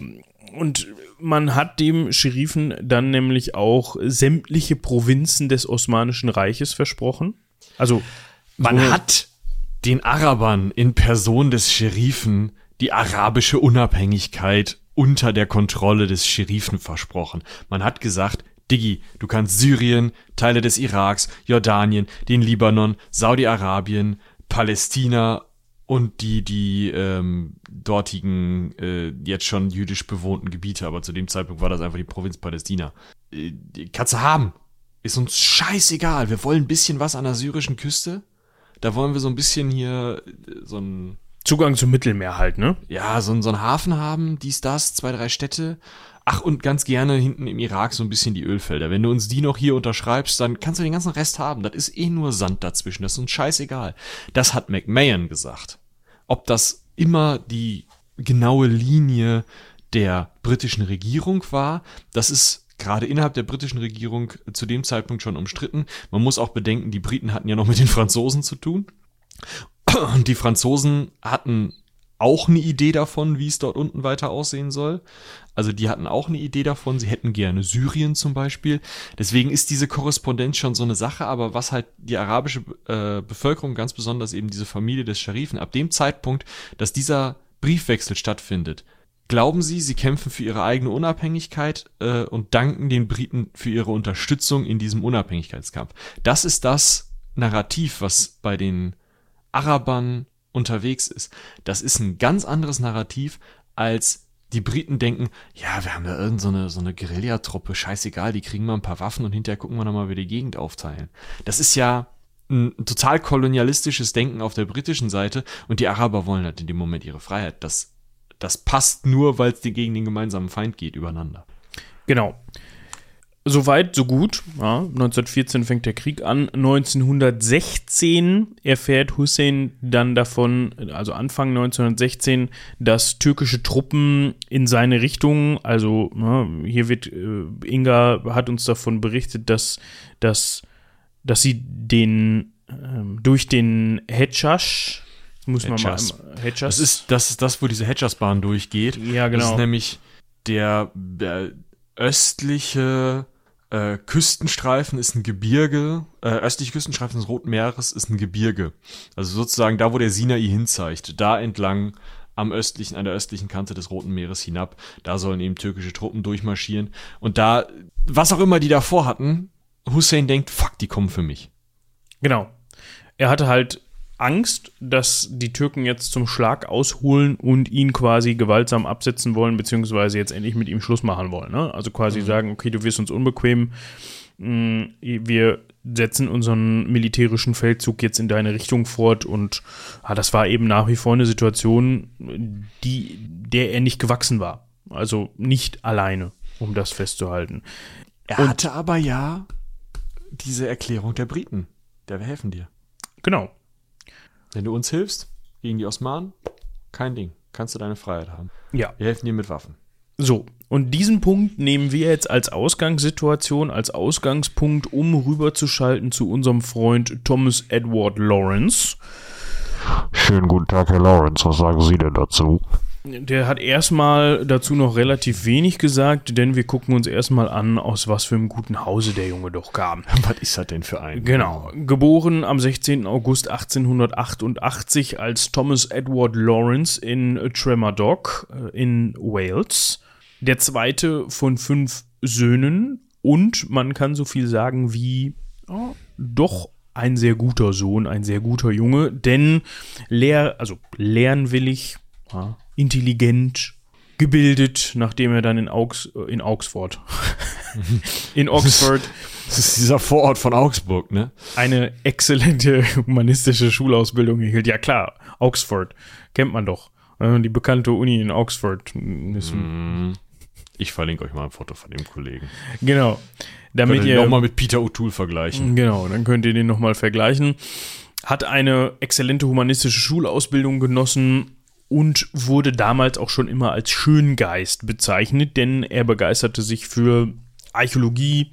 Speaker 1: Und man hat dem Scherifen dann nämlich auch sämtliche Provinzen des Osmanischen Reiches versprochen. Also
Speaker 2: man so hat den Arabern in Person des Scherifen die arabische Unabhängigkeit unter der Kontrolle des Scherifen versprochen. Man hat gesagt, Diggi, du kannst Syrien, Teile des Iraks, Jordanien, den Libanon, Saudi-Arabien, Palästina und die, die ähm, dortigen, äh, jetzt schon jüdisch bewohnten Gebiete, aber zu dem Zeitpunkt war das einfach die Provinz Palästina. Äh, kannst du haben. Ist uns scheißegal. Wir wollen ein bisschen was an der syrischen Küste. Da wollen wir so ein bisschen hier äh, so ein
Speaker 1: Zugang zum Mittelmeer halt, ne?
Speaker 2: Ja, so, so einen Hafen haben, dies, das, zwei, drei Städte. Ach, und ganz gerne hinten im Irak so ein bisschen die Ölfelder. Wenn du uns die noch hier unterschreibst, dann kannst du den ganzen Rest haben. Das ist eh nur Sand dazwischen. Das ist uns scheißegal. Das hat McMahon gesagt. Ob das immer die genaue Linie der britischen Regierung war, das ist gerade innerhalb der britischen Regierung zu dem Zeitpunkt schon umstritten. Man muss auch bedenken, die Briten hatten ja noch mit den Franzosen zu tun. Die Franzosen hatten auch eine Idee davon, wie es dort unten weiter aussehen soll. Also die hatten auch eine Idee davon, sie hätten gerne Syrien zum Beispiel. Deswegen ist diese Korrespondenz schon so eine Sache, aber was halt die arabische äh, Bevölkerung, ganz besonders eben diese Familie des Scharifen, ab dem Zeitpunkt, dass dieser Briefwechsel stattfindet, glauben sie, sie kämpfen für ihre eigene Unabhängigkeit äh, und danken den Briten für ihre Unterstützung in diesem Unabhängigkeitskampf. Das ist das Narrativ, was bei den Arabern unterwegs ist. Das ist ein ganz anderes Narrativ, als die Briten denken, ja, wir haben da irgend so eine, so eine Guerillatruppe, scheißegal, die kriegen mal ein paar Waffen und hinterher gucken wir nochmal, wie die Gegend aufteilen. Das ist ja ein total kolonialistisches Denken auf der britischen Seite und die Araber wollen halt in dem Moment ihre Freiheit. Das, das passt nur, weil es gegen den gemeinsamen Feind geht, übereinander.
Speaker 1: Genau. Soweit, so gut. Ja, 1914 fängt der Krieg an. 1916 erfährt Hussein dann davon, also Anfang 1916, dass türkische Truppen in seine Richtung, also ne, hier wird, äh, Inga hat uns davon berichtet, dass, dass, dass sie den ähm, durch den Hedjasch,
Speaker 2: muss man mal Hedjas. Das ist, das ist das, wo diese Hedjas-Bahn durchgeht.
Speaker 1: Ja, genau. Das
Speaker 2: ist nämlich der, der östliche äh, Küstenstreifen ist ein Gebirge, äh, östliche Küstenstreifen des Roten Meeres ist ein Gebirge. Also sozusagen da, wo der Sinai hinzeigt, da entlang am östlichen, an der östlichen Kante des Roten Meeres hinab. Da sollen eben türkische Truppen durchmarschieren. Und da, was auch immer die davor hatten, Hussein denkt, fuck, die kommen für mich.
Speaker 1: Genau. Er hatte halt Angst, dass die Türken jetzt zum Schlag ausholen und ihn quasi gewaltsam absetzen wollen, beziehungsweise jetzt endlich mit ihm Schluss machen wollen. Ne? Also quasi mhm. sagen, okay, du wirst uns unbequem, mm, wir setzen unseren militärischen Feldzug jetzt in deine Richtung fort und ah, das war eben nach wie vor eine Situation, die, der er nicht gewachsen war. Also nicht alleine, um das festzuhalten.
Speaker 2: Er und, hatte aber ja diese Erklärung der Briten. Der wir helfen dir.
Speaker 1: Genau.
Speaker 2: Wenn du uns hilfst gegen die Osmanen, kein Ding. Kannst du deine Freiheit haben.
Speaker 1: Ja.
Speaker 2: Wir helfen dir mit Waffen.
Speaker 1: So, und diesen Punkt nehmen wir jetzt als Ausgangssituation, als Ausgangspunkt, um rüberzuschalten zu unserem Freund Thomas Edward Lawrence.
Speaker 3: Schönen guten Tag, Herr Lawrence. Was sagen Sie denn dazu?
Speaker 1: Der hat erstmal dazu noch relativ wenig gesagt, denn wir gucken uns erstmal an, aus was für einem guten Hause der Junge doch kam.
Speaker 2: Was ist das denn für ein?
Speaker 1: Genau. Geboren am 16. August 1888 als Thomas Edward Lawrence in Tremadoc äh, in Wales. Der zweite von fünf Söhnen und man kann so viel sagen wie oh, doch ein sehr guter Sohn, ein sehr guter Junge, denn lehr, also lernwillig, ja, intelligent, gebildet, nachdem er dann in, Augs, in Augsford, in Oxford.
Speaker 2: Das ist dieser Vorort von Augsburg, ne?
Speaker 1: Eine exzellente humanistische Schulausbildung erhielt. Ja klar, Oxford, kennt man doch. Die bekannte Uni in Oxford.
Speaker 2: Mhm. Ich verlinke euch mal ein Foto von dem Kollegen.
Speaker 1: Genau.
Speaker 2: Damit könnt ihr nochmal mit Peter O'Toole vergleichen.
Speaker 1: Genau, dann könnt ihr den nochmal vergleichen. Hat eine exzellente humanistische Schulausbildung genossen, und wurde damals auch schon immer als Schöngeist bezeichnet, denn er begeisterte sich für Archäologie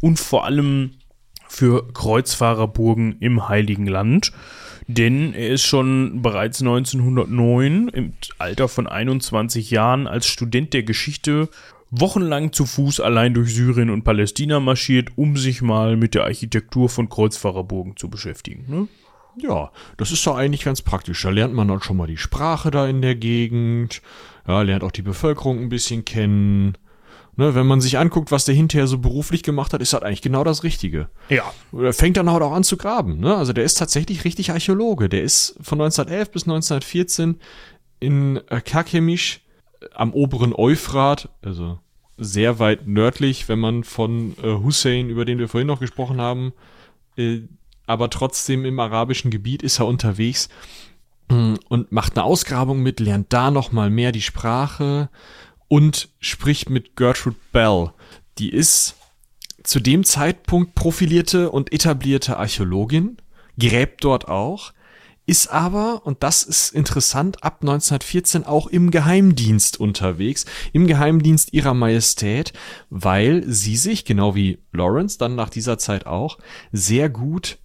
Speaker 1: und vor allem für Kreuzfahrerburgen im Heiligen Land. Denn er ist schon bereits 1909 im Alter von 21 Jahren als Student der Geschichte wochenlang zu Fuß allein durch Syrien und Palästina marschiert, um sich mal mit der Architektur von Kreuzfahrerburgen zu beschäftigen. Ne?
Speaker 2: Ja, das ist doch eigentlich ganz praktisch. Da lernt man dann schon mal die Sprache da in der Gegend, ja, lernt auch die Bevölkerung ein bisschen kennen. Ne, wenn man sich anguckt, was der hinterher so beruflich gemacht hat, ist das eigentlich genau das Richtige.
Speaker 1: Ja.
Speaker 2: Er fängt dann halt auch an zu graben. Ne? Also der ist tatsächlich richtig Archäologe. Der ist von 1911 bis 1914 in äh, Kakemisch äh, am oberen Euphrat, also sehr weit nördlich, wenn man von äh, Hussein, über den wir vorhin noch gesprochen haben, äh, aber trotzdem im arabischen Gebiet ist er unterwegs mm, und macht eine Ausgrabung mit, lernt da noch mal mehr die Sprache und spricht mit Gertrude Bell. Die ist zu dem Zeitpunkt profilierte und etablierte Archäologin, gräbt dort auch, ist aber, und das ist interessant, ab 1914 auch im Geheimdienst unterwegs, im Geheimdienst ihrer Majestät, weil sie sich, genau wie Lawrence dann nach dieser Zeit auch, sehr gut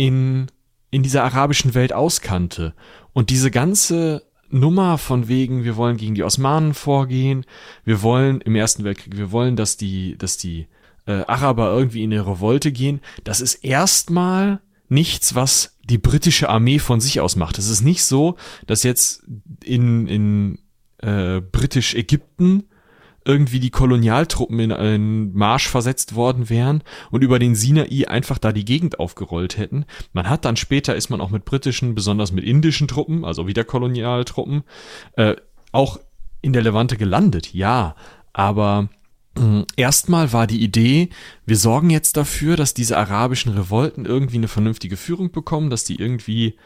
Speaker 2: in, in dieser arabischen Welt auskannte. Und diese ganze Nummer von wegen, wir wollen gegen die Osmanen vorgehen, wir wollen im Ersten Weltkrieg, wir wollen, dass die, dass die äh, Araber irgendwie in eine Revolte gehen, das ist erstmal nichts, was die britische Armee von sich aus macht. Es ist nicht so, dass jetzt in, in äh, britisch-Ägypten irgendwie die Kolonialtruppen in einen Marsch versetzt worden wären und über den Sinai einfach da die Gegend aufgerollt hätten. Man hat dann später ist man auch mit britischen, besonders mit indischen Truppen, also wieder Kolonialtruppen, äh, auch in der Levante gelandet, ja, aber äh, Erstmal war die Idee, wir sorgen jetzt dafür, dass diese arabischen Revolten irgendwie eine vernünftige Führung bekommen, dass die irgendwie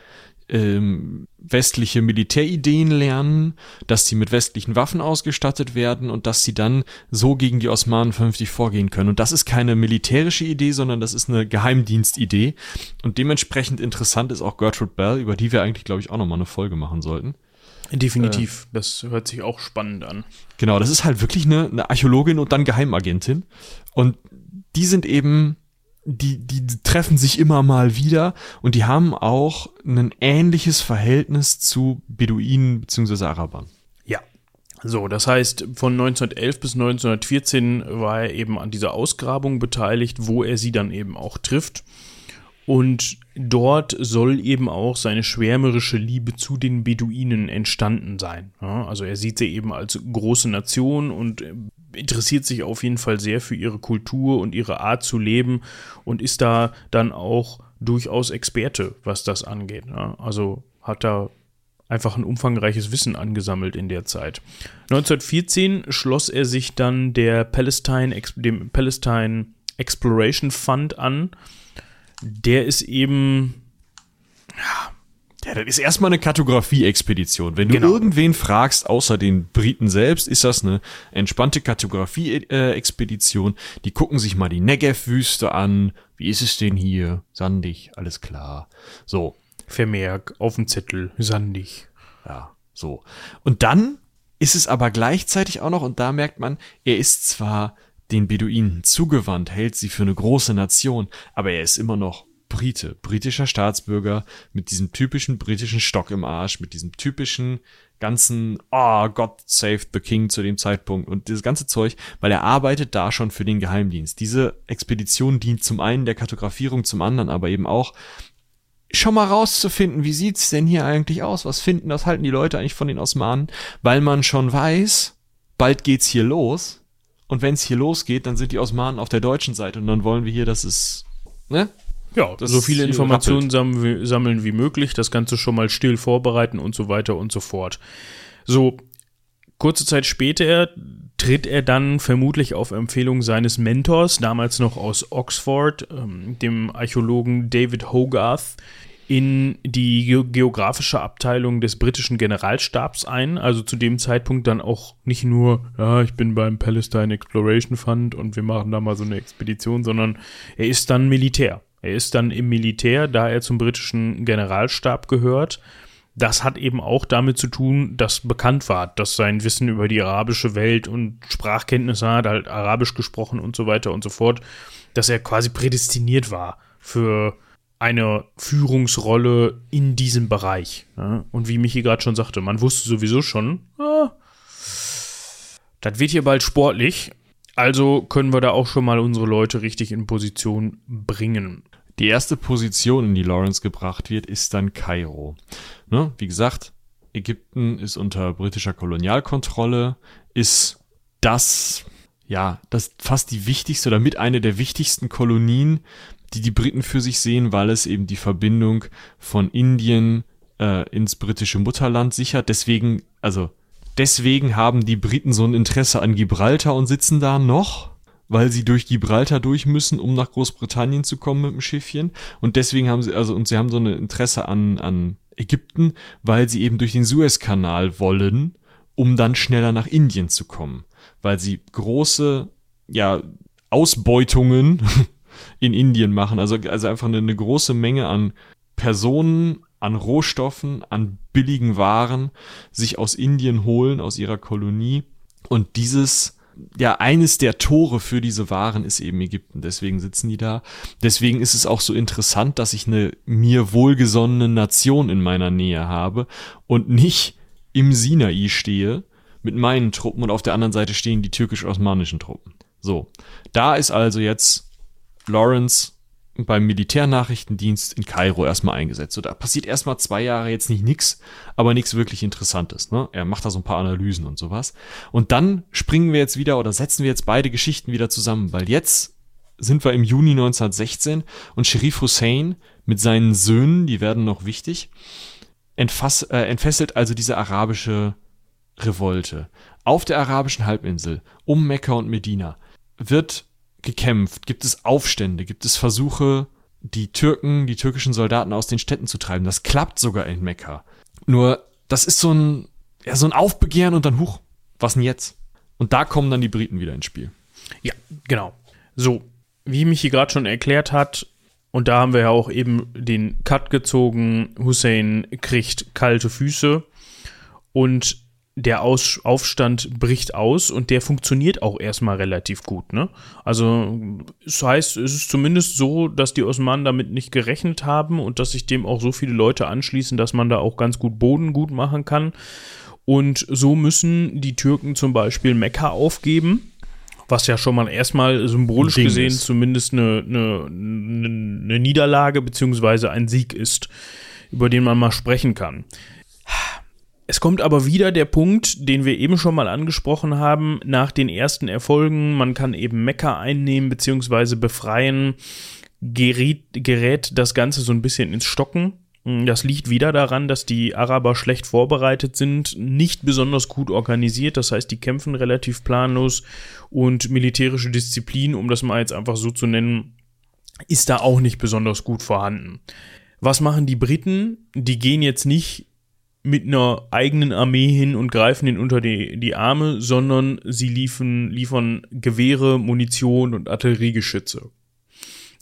Speaker 2: ähm, westliche Militärideen lernen, dass sie mit westlichen Waffen ausgestattet werden und dass sie dann so gegen die Osmanen vernünftig vorgehen können. Und das ist keine militärische Idee, sondern das ist eine Geheimdienstidee. Und dementsprechend interessant ist auch Gertrude Bell, über die wir eigentlich, glaube ich, auch nochmal eine Folge machen sollten.
Speaker 1: Definitiv, äh, das hört sich auch spannend an.
Speaker 2: Genau, das ist halt wirklich eine, eine Archäologin und dann Geheimagentin. Und die sind eben die, die treffen sich immer mal wieder und die haben auch ein ähnliches Verhältnis zu Beduinen bzw. Arabern.
Speaker 1: Ja. So, das heißt, von 1911 bis 1914 war er eben an dieser Ausgrabung beteiligt, wo er sie dann eben auch trifft. Und dort soll eben auch seine schwärmerische Liebe zu den Beduinen entstanden sein. Ja, also er sieht sie eben als große Nation und interessiert sich auf jeden Fall sehr für ihre Kultur und ihre Art zu leben und ist da dann auch durchaus Experte, was das angeht. Ja. Also hat da einfach ein umfangreiches Wissen angesammelt in der Zeit. 1914 schloss er sich dann der Palestine, dem Palestine Exploration Fund an. Der ist eben
Speaker 2: ja, das ist erstmal eine Kartografie-Expedition. Wenn du genau. irgendwen fragst, außer den Briten selbst, ist das eine entspannte Kartografie-Expedition. Die gucken sich mal die Negev-Wüste an. Wie ist es denn hier? Sandig, alles klar. So.
Speaker 1: Vermerk auf dem Zettel, sandig.
Speaker 2: Ja, so. Und dann ist es aber gleichzeitig auch noch, und da merkt man, er ist zwar den Beduinen zugewandt, hält sie für eine große Nation, aber er ist immer noch Brite, britischer Staatsbürger mit diesem typischen britischen Stock im Arsch, mit diesem typischen ganzen, oh, God save the King zu dem Zeitpunkt und dieses ganze Zeug, weil er arbeitet da schon für den Geheimdienst. Diese Expedition dient zum einen der Kartografierung, zum anderen aber eben auch schon mal rauszufinden, wie sieht's denn hier eigentlich aus? Was finden, was halten die Leute eigentlich von den Osmanen? Weil man schon weiß, bald geht's hier los. Und wenn's hier losgeht, dann sind die Osmanen auf der deutschen Seite und dann wollen wir hier, dass es, ne?
Speaker 1: Ja, das so viele Informationen rappelt. sammeln wie möglich, das Ganze schon mal still vorbereiten und so weiter und so fort. So, kurze Zeit später tritt er dann vermutlich auf Empfehlung seines Mentors, damals noch aus Oxford, ähm, dem Archäologen David Hogarth, in die geografische Abteilung des britischen Generalstabs ein. Also zu dem Zeitpunkt dann auch nicht nur, ja, ich bin beim Palestine Exploration Fund und wir machen da mal so eine Expedition, sondern er ist dann Militär. Er ist dann im Militär, da er zum britischen Generalstab gehört. Das hat eben auch damit zu tun, dass bekannt war, dass sein Wissen über die arabische Welt und Sprachkenntnisse hat, halt Arabisch gesprochen und so weiter und so fort, dass er quasi prädestiniert war für eine Führungsrolle in diesem Bereich. Und wie Michi gerade schon sagte, man wusste sowieso schon, ah, Das wird hier bald sportlich, also können wir da auch schon mal unsere Leute richtig in Position bringen.
Speaker 2: Die erste Position, in die Lawrence gebracht wird, ist dann Kairo. Ne? Wie gesagt, Ägypten ist unter britischer Kolonialkontrolle, ist das, ja, das fast die wichtigste oder mit einer der wichtigsten Kolonien, die die Briten für sich sehen, weil es eben die Verbindung von Indien äh, ins britische Mutterland sichert. Deswegen, also deswegen haben die Briten so ein Interesse an Gibraltar und sitzen da noch weil sie durch Gibraltar durch müssen, um nach Großbritannien zu kommen mit dem Schiffchen. Und deswegen haben sie, also, und sie haben so ein Interesse an, an Ägypten, weil sie eben durch den Suezkanal wollen, um dann schneller nach Indien zu kommen. Weil sie große, ja, Ausbeutungen in Indien machen. Also, also einfach eine, eine große Menge an Personen, an Rohstoffen, an billigen Waren sich aus Indien holen, aus ihrer Kolonie. Und dieses ja, eines der Tore für diese Waren ist eben Ägypten. Deswegen sitzen die da. Deswegen ist es auch so interessant, dass ich eine mir wohlgesonnene Nation in meiner Nähe habe und nicht im Sinai stehe mit meinen Truppen und auf der anderen Seite stehen die türkisch-osmanischen Truppen. So. Da ist also jetzt Lawrence beim Militärnachrichtendienst in Kairo erstmal eingesetzt. So, da passiert erstmal zwei Jahre jetzt nicht nix, aber nichts wirklich Interessantes. Ne? Er macht da so ein paar Analysen und sowas. Und dann springen wir jetzt wieder oder setzen wir jetzt beide Geschichten wieder zusammen, weil jetzt sind wir im Juni 1916 und Sherif Hussein mit seinen Söhnen, die werden noch wichtig, entfass, äh, entfesselt also diese arabische Revolte. Auf der arabischen Halbinsel, um Mekka und Medina, wird gekämpft? Gibt es Aufstände? Gibt es Versuche, die Türken, die türkischen Soldaten aus den Städten zu treiben? Das klappt sogar in Mekka. Nur, das ist so ein, ja, so ein Aufbegehren und dann, huch, was denn jetzt? Und da kommen dann die Briten wieder ins Spiel.
Speaker 1: Ja, genau. So, wie mich hier gerade schon erklärt hat, und da haben wir ja auch eben den Cut gezogen, Hussein kriegt kalte Füße und der Aus Aufstand bricht aus und der funktioniert auch erstmal relativ gut. Ne? Also es heißt, es ist zumindest so, dass die Osmanen damit nicht gerechnet haben und dass sich dem auch so viele Leute anschließen, dass man da auch ganz gut Boden gut machen kann. Und so müssen die Türken zum Beispiel Mekka aufgeben, was ja schon mal erstmal symbolisch Ding gesehen ist. zumindest eine, eine, eine Niederlage beziehungsweise ein Sieg ist, über den man mal sprechen kann. Es kommt aber wieder der Punkt, den wir eben schon mal angesprochen haben, nach den ersten Erfolgen, man kann eben Mekka einnehmen bzw. befreien, gerät, gerät das Ganze so ein bisschen ins Stocken. Das liegt wieder daran, dass die Araber schlecht vorbereitet sind, nicht besonders gut organisiert, das heißt, die kämpfen relativ planlos und militärische Disziplin, um das mal jetzt einfach so zu nennen, ist da auch nicht besonders gut vorhanden. Was machen die Briten? Die gehen jetzt nicht mit einer eigenen Armee hin und greifen ihn unter die, die Arme, sondern sie liefen, liefern Gewehre, Munition und Artilleriegeschütze.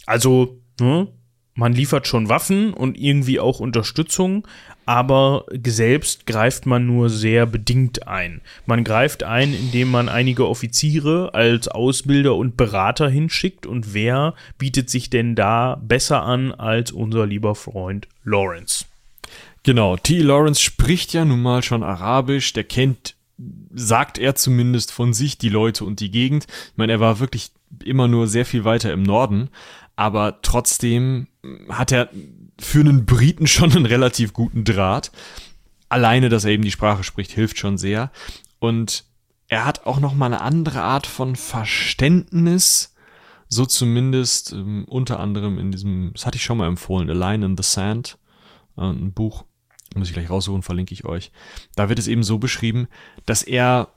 Speaker 1: Also, ne, man liefert schon Waffen und irgendwie auch Unterstützung, aber selbst greift man nur sehr bedingt ein. Man greift ein, indem man einige Offiziere als Ausbilder und Berater hinschickt und wer bietet sich denn da besser an als unser lieber Freund Lawrence?
Speaker 2: Genau, T. Lawrence spricht ja nun mal schon Arabisch, der kennt, sagt er zumindest von sich, die Leute und die Gegend. Ich meine, er war wirklich immer nur sehr viel weiter im Norden, aber trotzdem hat er für einen Briten schon einen relativ guten Draht. Alleine, dass er eben die Sprache spricht, hilft schon sehr. Und er hat auch noch mal eine andere Art von Verständnis, so zumindest ähm, unter anderem in diesem, das hatte ich schon mal empfohlen, A Line in the Sand, äh, ein Buch muss ich gleich raussuchen, verlinke ich euch. Da wird es eben so beschrieben, dass er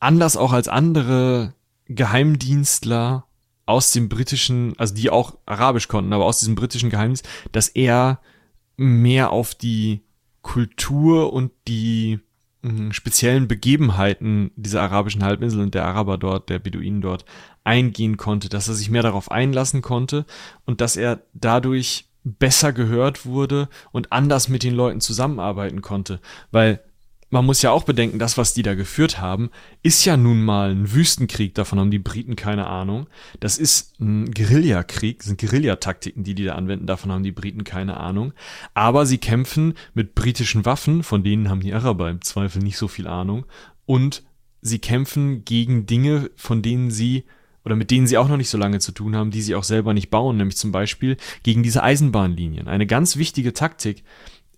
Speaker 2: anders auch als andere Geheimdienstler aus dem britischen, also die auch Arabisch konnten, aber aus diesem britischen Geheimdienst, dass er mehr auf die Kultur und die mh, speziellen Begebenheiten dieser arabischen Halbinsel und der Araber dort, der Beduinen dort eingehen konnte, dass er sich mehr darauf einlassen konnte und dass er dadurch besser gehört wurde und anders mit den Leuten zusammenarbeiten konnte. Weil man muss ja auch bedenken, das, was die da geführt haben, ist ja nun mal ein Wüstenkrieg, davon haben die Briten keine Ahnung. Das ist ein Guerillakrieg, sind Guerillataktiken, die die da anwenden, davon haben die Briten keine Ahnung. Aber sie kämpfen mit britischen Waffen, von denen haben die Araber im Zweifel nicht so viel Ahnung, und sie kämpfen gegen Dinge, von denen sie oder mit denen sie auch noch nicht so lange zu tun haben, die sie auch selber nicht bauen, nämlich zum Beispiel gegen diese Eisenbahnlinien. Eine ganz wichtige Taktik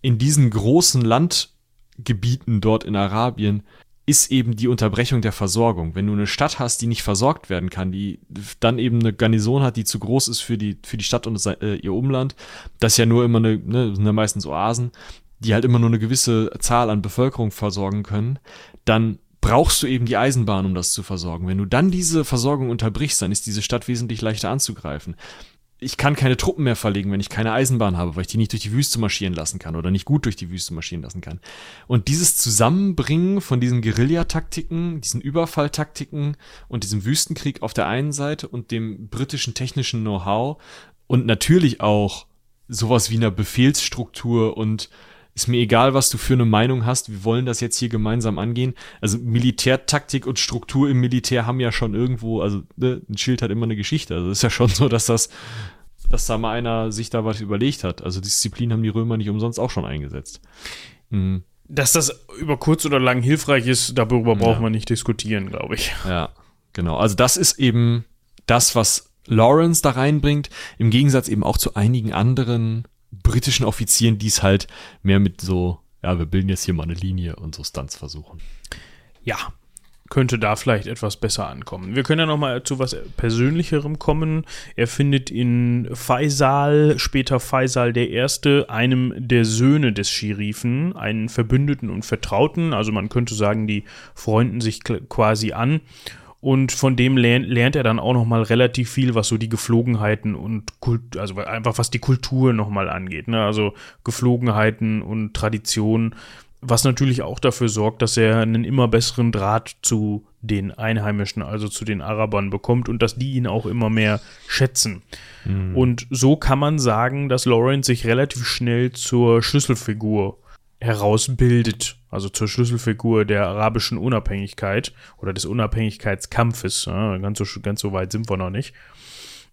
Speaker 2: in diesen großen Landgebieten dort in Arabien ist eben die Unterbrechung der Versorgung. Wenn du eine Stadt hast, die nicht versorgt werden kann, die dann eben eine Garnison hat, die zu groß ist für die, für die Stadt und äh, ihr Umland, das ja nur immer eine, ne, sind ja meistens Oasen, die halt immer nur eine gewisse Zahl an Bevölkerung versorgen können, dann brauchst du eben die Eisenbahn, um das zu versorgen. Wenn du dann diese Versorgung unterbrichst, dann ist diese Stadt wesentlich leichter anzugreifen. Ich kann keine Truppen mehr verlegen, wenn ich keine Eisenbahn habe, weil ich die nicht durch die Wüste marschieren lassen kann oder nicht gut durch die Wüste marschieren lassen kann. Und dieses Zusammenbringen von diesen Guerillataktiken, diesen Überfalltaktiken und diesem Wüstenkrieg auf der einen Seite und dem britischen technischen Know-how und natürlich auch sowas wie einer Befehlsstruktur und ist mir egal, was du für eine Meinung hast, wir wollen das jetzt hier gemeinsam angehen. Also Militärtaktik und Struktur im Militär haben ja schon irgendwo, also ne, ein Schild hat immer eine Geschichte. Also ist ja schon so, dass das, dass da mal einer sich da was überlegt hat. Also Disziplin haben die Römer nicht umsonst auch schon eingesetzt.
Speaker 1: Mhm. Dass das über kurz oder lang hilfreich ist, darüber braucht ja. man nicht diskutieren, glaube ich.
Speaker 2: Ja, genau. Also das ist eben das, was Lawrence da reinbringt, im Gegensatz eben auch zu einigen anderen britischen Offizieren, die es halt mehr mit so, ja, wir bilden jetzt hier mal eine Linie und so Stunts versuchen.
Speaker 1: Ja, könnte da vielleicht etwas besser ankommen. Wir können ja noch mal zu was Persönlicherem kommen. Er findet in Faisal, später Faisal der Erste, einem der Söhne des Scherifen, einen Verbündeten und Vertrauten. Also man könnte sagen, die freunden sich quasi an und von dem lernt, lernt er dann auch noch mal relativ viel, was so die Geflogenheiten und Kult, also einfach was die Kultur noch mal angeht. Ne? Also Geflogenheiten und Traditionen, was natürlich auch dafür sorgt, dass er einen immer besseren Draht zu den Einheimischen, also zu den Arabern bekommt und dass die ihn auch immer mehr schätzen. Mhm. Und so kann man sagen, dass Lawrence sich relativ schnell zur Schlüsselfigur herausbildet, also zur Schlüsselfigur der arabischen Unabhängigkeit oder des Unabhängigkeitskampfes. Ja, ganz, so, ganz so weit sind wir noch nicht.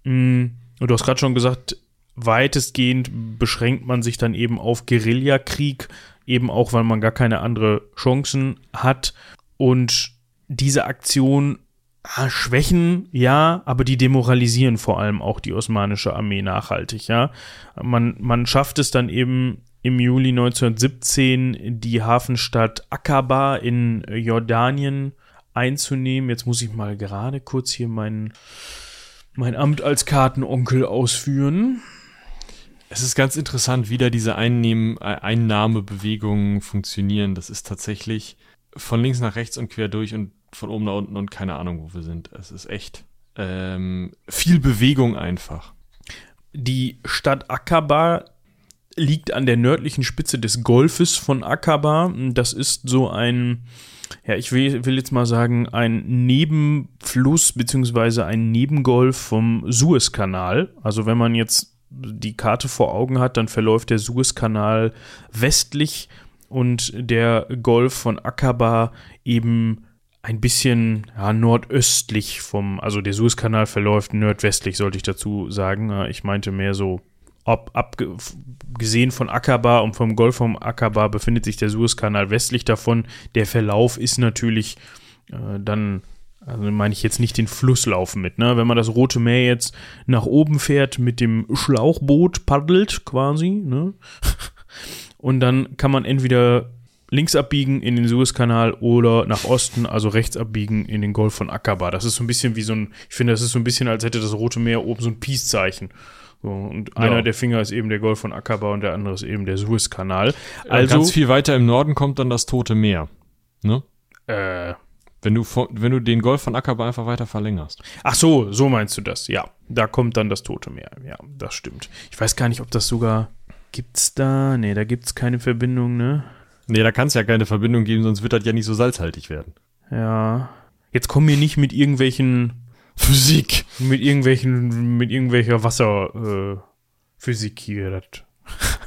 Speaker 1: Mm, und du hast gerade schon gesagt, weitestgehend beschränkt man sich dann eben auf Guerillakrieg, eben auch, weil man gar keine andere Chancen hat. Und diese Aktion ah, schwächen, ja, aber die demoralisieren vor allem auch die osmanische Armee nachhaltig, ja. Man, man schafft es dann eben im Juli 1917 die Hafenstadt Aqaba in Jordanien einzunehmen. Jetzt muss ich mal gerade kurz hier mein, mein Amt als Kartenonkel ausführen.
Speaker 2: Es ist ganz interessant, wie da diese Einnehmen, äh, Einnahmebewegungen funktionieren. Das ist tatsächlich von links nach rechts und quer durch und von oben nach unten und keine Ahnung, wo wir sind. Es ist echt ähm, viel Bewegung einfach.
Speaker 1: Die Stadt Aqaba liegt an der nördlichen Spitze des Golfes von Aqaba. Das ist so ein, ja, ich will, will jetzt mal sagen, ein Nebenfluss beziehungsweise ein Nebengolf vom Suezkanal. Also wenn man jetzt die Karte vor Augen hat, dann verläuft der Suezkanal westlich und der Golf von Aqaba eben ein bisschen ja, nordöstlich vom, also der Suezkanal verläuft nordwestlich, sollte ich dazu sagen. Ich meinte mehr so ob abgesehen von Aqaba und vom Golf vom Aqaba befindet sich der Suezkanal westlich davon. Der Verlauf ist natürlich äh, dann, also meine ich jetzt nicht den Flusslauf mit, ne? Wenn man das Rote Meer jetzt nach oben fährt mit dem Schlauchboot paddelt quasi, ne? Und dann kann man entweder links abbiegen in den Suezkanal oder nach Osten, also rechts abbiegen in den Golf von Aqaba. Das ist so ein bisschen wie so ein, ich finde, das ist so ein bisschen, als hätte das Rote Meer oben so ein Peace-Zeichen. So, und ja. einer der Finger ist eben der Golf von Aqaba und der andere ist eben der Suezkanal.
Speaker 2: Also ganz viel weiter im Norden kommt dann das Tote Meer. Ne? Äh. Wenn du, wenn du den Golf von Aqaba einfach weiter verlängerst.
Speaker 1: Ach so, so meinst du das. Ja, da kommt dann das Tote Meer. Ja, das stimmt. Ich weiß gar nicht, ob das sogar gibt's da. Nee, da gibt's keine Verbindung, ne?
Speaker 2: Nee, da kann es ja keine Verbindung geben, sonst wird das ja nicht so salzhaltig werden.
Speaker 1: Ja. Jetzt kommen wir nicht mit irgendwelchen Physik. Mit irgendwelchen, mit irgendwelcher Wasserphysik äh, hier. Das.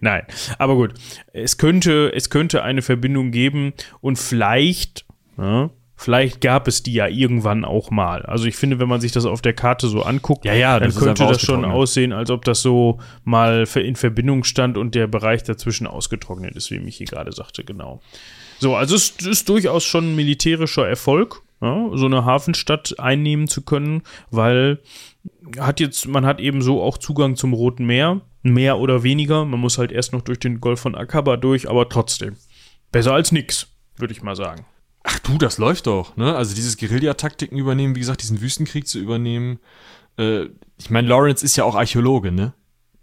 Speaker 1: Nein, aber gut. Es könnte, es könnte eine Verbindung geben und vielleicht, ja, Vielleicht gab es die ja irgendwann auch mal. Also ich finde, wenn man sich das auf der Karte so anguckt,
Speaker 2: Ja, ja,
Speaker 1: dann könnte das schon aussehen, als ob das so mal in Verbindung stand und der Bereich dazwischen ausgetrocknet ist, wie Michi gerade sagte, genau. So, also es ist durchaus schon ein militärischer Erfolg, ja, so eine Hafenstadt einnehmen zu können, weil hat jetzt, man hat eben so auch Zugang zum Roten Meer, mehr oder weniger. Man muss halt erst noch durch den Golf von Aqaba durch, aber trotzdem. Besser als nix, würde ich mal sagen.
Speaker 2: Ach du, das läuft doch, ne? Also dieses Guerillataktiken übernehmen, wie gesagt, diesen Wüstenkrieg zu übernehmen. Äh, ich meine, Lawrence ist ja auch Archäologe, ne?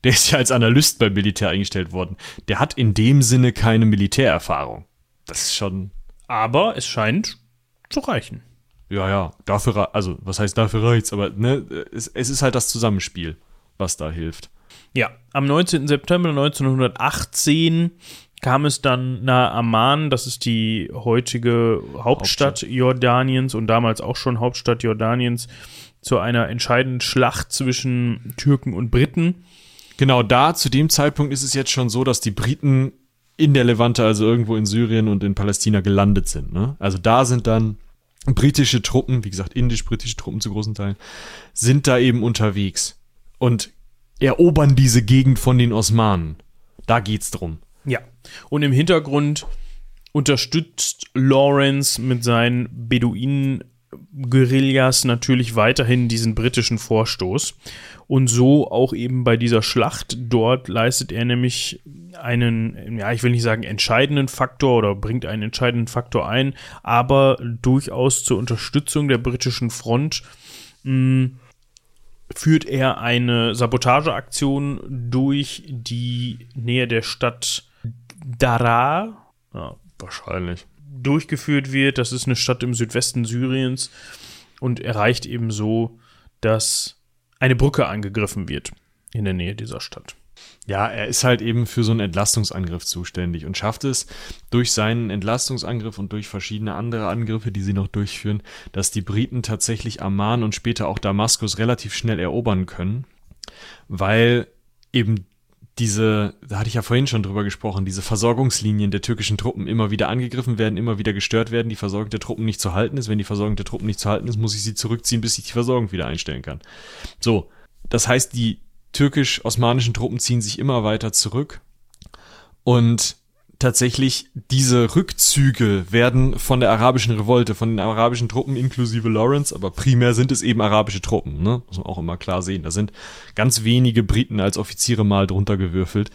Speaker 2: Der ist ja als Analyst beim Militär eingestellt worden. Der hat in dem Sinne keine Militärerfahrung. Das ist schon,
Speaker 1: Aber es scheint zu reichen.
Speaker 2: ja, ja, dafür, also, was heißt dafür reicht's, aber, ne, es, es ist halt das Zusammenspiel, was da hilft.
Speaker 1: Ja, am 19. September 1918 kam es dann nahe Amman, das ist die heutige Hauptstadt, Jordaniens und damals auch schon Hauptstadt Jordaniens, zu einer entscheidenden Schlacht zwischen Türken und Briten.
Speaker 2: Genau da, zu dem Zeitpunkt ist es jetzt schon so, dass die Briten in der Levante, also irgendwo in Syrien und in Palästina gelandet sind. Ne? Also da sind dann britische Truppen, wie gesagt, indisch-britische Truppen zu großen Teilen, sind da eben unterwegs und erobern diese Gegend von den Osmanen. Da geht's drum.
Speaker 1: Ja. Und im Hintergrund unterstützt Lawrence mit seinen Beduinen-Guerillas natürlich weiterhin diesen britischen Vorstoß. Und so auch eben bei dieser Schlacht. Dort leistet er nämlich einen, ja, ich will nicht sagen entscheidenden Faktor oder bringt einen entscheidenden Faktor ein, aber durchaus zur Unterstützung der britischen Front mh, führt er eine Sabotageaktion durch die Nähe der Stadt Daraa, ja,
Speaker 2: Wahrscheinlich.
Speaker 1: Durchgeführt wird. Das ist eine Stadt im Südwesten Syriens und erreicht eben so, dass eine Brücke angegriffen wird in der Nähe dieser Stadt.
Speaker 2: Ja, er ist halt eben für so einen Entlastungsangriff zuständig und schafft es durch seinen Entlastungsangriff und durch verschiedene andere Angriffe, die sie noch durchführen, dass die Briten tatsächlich Amman und später auch Damaskus relativ schnell erobern können, weil eben diese, da hatte ich ja vorhin schon drüber gesprochen, diese Versorgungslinien der türkischen Truppen immer wieder angegriffen werden, immer wieder gestört werden, die Versorgung der Truppen nicht zu halten ist. Wenn die Versorgung der Truppen nicht zu halten ist, muss ich sie zurückziehen, bis ich die Versorgung wieder einstellen kann. So, das heißt, die türkisch-osmanischen Truppen ziehen sich immer weiter zurück und tatsächlich diese Rückzüge werden von der arabischen Revolte, von den arabischen Truppen inklusive Lawrence, aber primär sind es eben arabische Truppen, ne? muss man auch immer klar sehen. Da sind ganz wenige Briten als Offiziere mal drunter gewürfelt.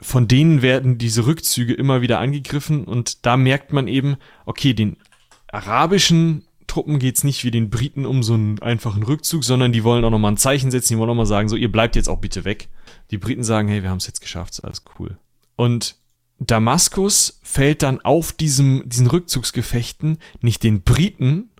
Speaker 2: Von denen werden diese Rückzüge immer wieder angegriffen und da merkt man eben, okay, den arabischen Truppen geht's nicht wie den Briten um so einen einfachen Rückzug, sondern die wollen auch nochmal ein Zeichen setzen, die wollen auch mal sagen, so, ihr bleibt jetzt auch bitte weg. Die Briten sagen, hey, wir haben es jetzt geschafft, alles cool. Und Damaskus fällt dann auf diesem, diesen Rückzugsgefechten nicht den Briten,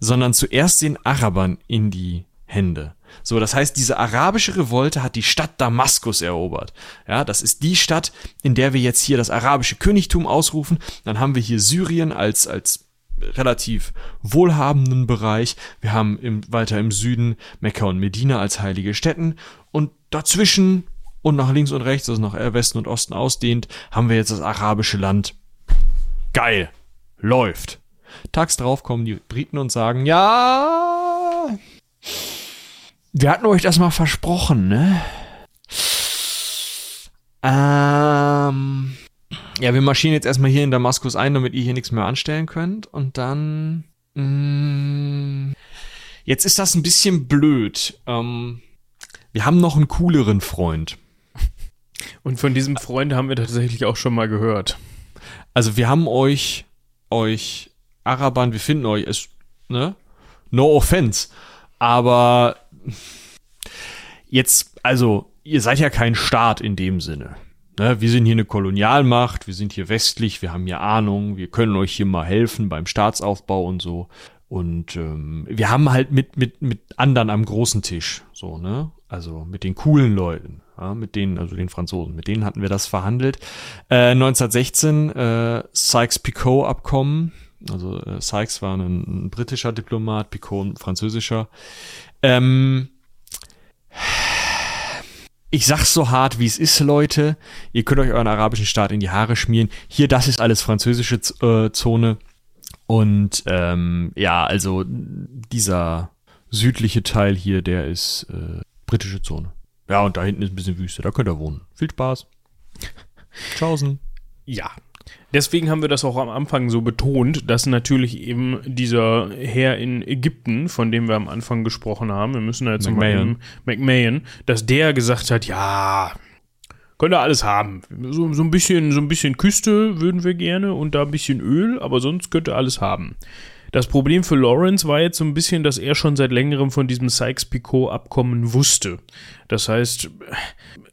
Speaker 2: sondern zuerst den Arabern in die Hände. So, das heißt, diese arabische Revolte hat die Stadt Damaskus erobert. Ja, das ist die Stadt, in der wir jetzt hier das arabische Königtum ausrufen. Dann haben wir hier Syrien als, als relativ wohlhabenden Bereich. Wir haben im, weiter im Süden Mekka und Medina als heilige Städten. Und dazwischen und nach links und rechts, also nach Westen und Osten ausdehnt, haben wir jetzt das arabische Land. Geil. Läuft. Tags drauf kommen die Briten und sagen, ja, wir hatten euch das mal versprochen, ne? Ähm, ja, wir marschieren jetzt erstmal hier in Damaskus ein, damit ihr hier nichts mehr anstellen könnt. Und dann. Mh, jetzt ist das ein bisschen blöd. Ähm, wir haben noch einen cooleren Freund.
Speaker 1: Und von diesem Freund haben wir tatsächlich auch schon mal gehört.
Speaker 2: Also wir haben euch, euch Arabern, wir finden euch, es, ne? No offense. Aber jetzt, also, ihr seid ja kein Staat in dem Sinne. Ne? Wir sind hier eine Kolonialmacht, wir sind hier westlich, wir haben hier Ahnung, wir können euch hier mal helfen beim Staatsaufbau und so. Und ähm, wir haben halt mit, mit, mit anderen am großen Tisch, so, ne? Also mit den coolen Leuten, ja, mit denen, also den Franzosen, mit denen hatten wir das verhandelt. Äh, 1916 äh, Sykes-Picot-Abkommen, also äh, Sykes war ein, ein britischer Diplomat, Picot ein französischer. Ähm, ich sag's so hart, wie es ist, Leute. Ihr könnt euch euren arabischen Staat in die Haare schmieren. Hier, das ist alles französische Z äh, Zone. Und ähm, ja, also dieser südliche Teil hier, der ist äh, britische Zone. Ja, und da hinten ist ein bisschen Wüste, da könnt ihr wohnen. Viel Spaß. Tschaußen.
Speaker 1: Ja. Deswegen haben wir das auch am Anfang so betont, dass natürlich eben dieser Herr in Ägypten, von dem wir am Anfang gesprochen haben, wir müssen da jetzt
Speaker 2: McMahon.
Speaker 1: eben, McMahon, dass der gesagt hat, ja, könnt ihr alles haben. So, so, ein bisschen, so ein bisschen Küste würden wir gerne und da ein bisschen Öl, aber sonst könnt ihr alles haben. Das Problem für Lawrence war jetzt so ein bisschen, dass er schon seit längerem von diesem Sykes-Picot-Abkommen wusste. Das heißt,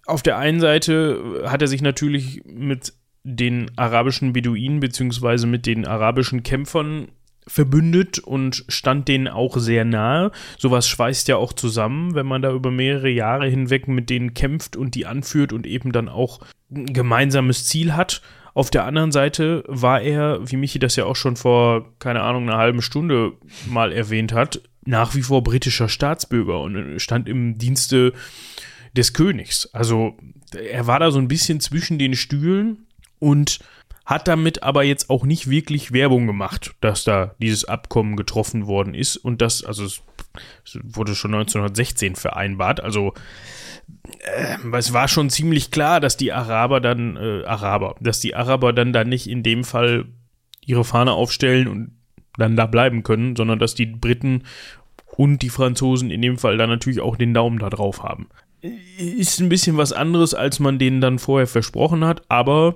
Speaker 1: auf der einen Seite hat er sich natürlich mit den arabischen Beduinen beziehungsweise mit den arabischen Kämpfern verbündet und stand denen auch sehr nahe. Sowas schweißt ja auch zusammen, wenn man da über mehrere Jahre hinweg mit denen kämpft und die anführt und eben dann auch ein gemeinsames Ziel hat. Auf der anderen Seite war er, wie Michi das ja auch schon vor, keine Ahnung, einer halben Stunde mal erwähnt hat, nach wie vor britischer Staatsbürger und stand im Dienste des Königs. Also er war da so ein bisschen zwischen den Stühlen und hat damit aber jetzt auch nicht wirklich Werbung gemacht, dass da dieses Abkommen getroffen worden ist und das, also es, wurde schon 1916 vereinbart, also es war schon ziemlich klar, dass die Araber dann, äh, Araber, dass die Araber dann da nicht in dem Fall ihre Fahne aufstellen und dann da bleiben können, sondern dass die Briten und die Franzosen in dem Fall dann natürlich auch den Daumen da drauf haben. Ist ein bisschen was anderes, als man denen dann vorher versprochen hat, aber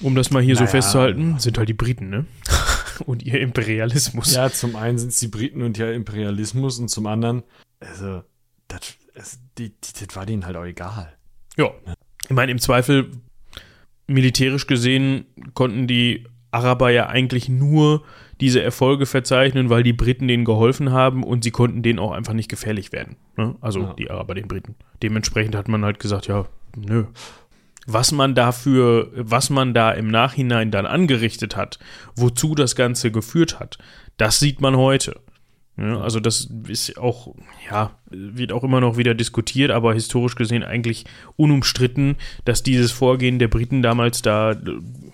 Speaker 1: um das mal hier so
Speaker 2: Naja.
Speaker 1: festzuhalten, sind halt die Briten, ne? Und ihr Imperialismus.
Speaker 2: Ja, zum einen sind es die Briten und ja Imperialismus und zum anderen, also, das, es- die, die, das war denen halt auch egal.
Speaker 1: Ja. Ich meine, im Zweifel, militärisch gesehen, konnten die Araber ja eigentlich nur diese Erfolge verzeichnen, weil die Briten denen geholfen haben und sie konnten denen auch einfach nicht gefährlich werden. Ne? Also
Speaker 2: Ja.
Speaker 1: die Araber den Briten. Dementsprechend hat man halt gesagt, ja, nö. Was man dafür, was man da im Nachhinein dann angerichtet hat, wozu das Ganze geführt hat, das sieht man heute. Ja, also das ist auch, ja, wird auch immer noch wieder diskutiert, aber historisch gesehen eigentlich unumstritten, dass dieses Vorgehen der Briten damals da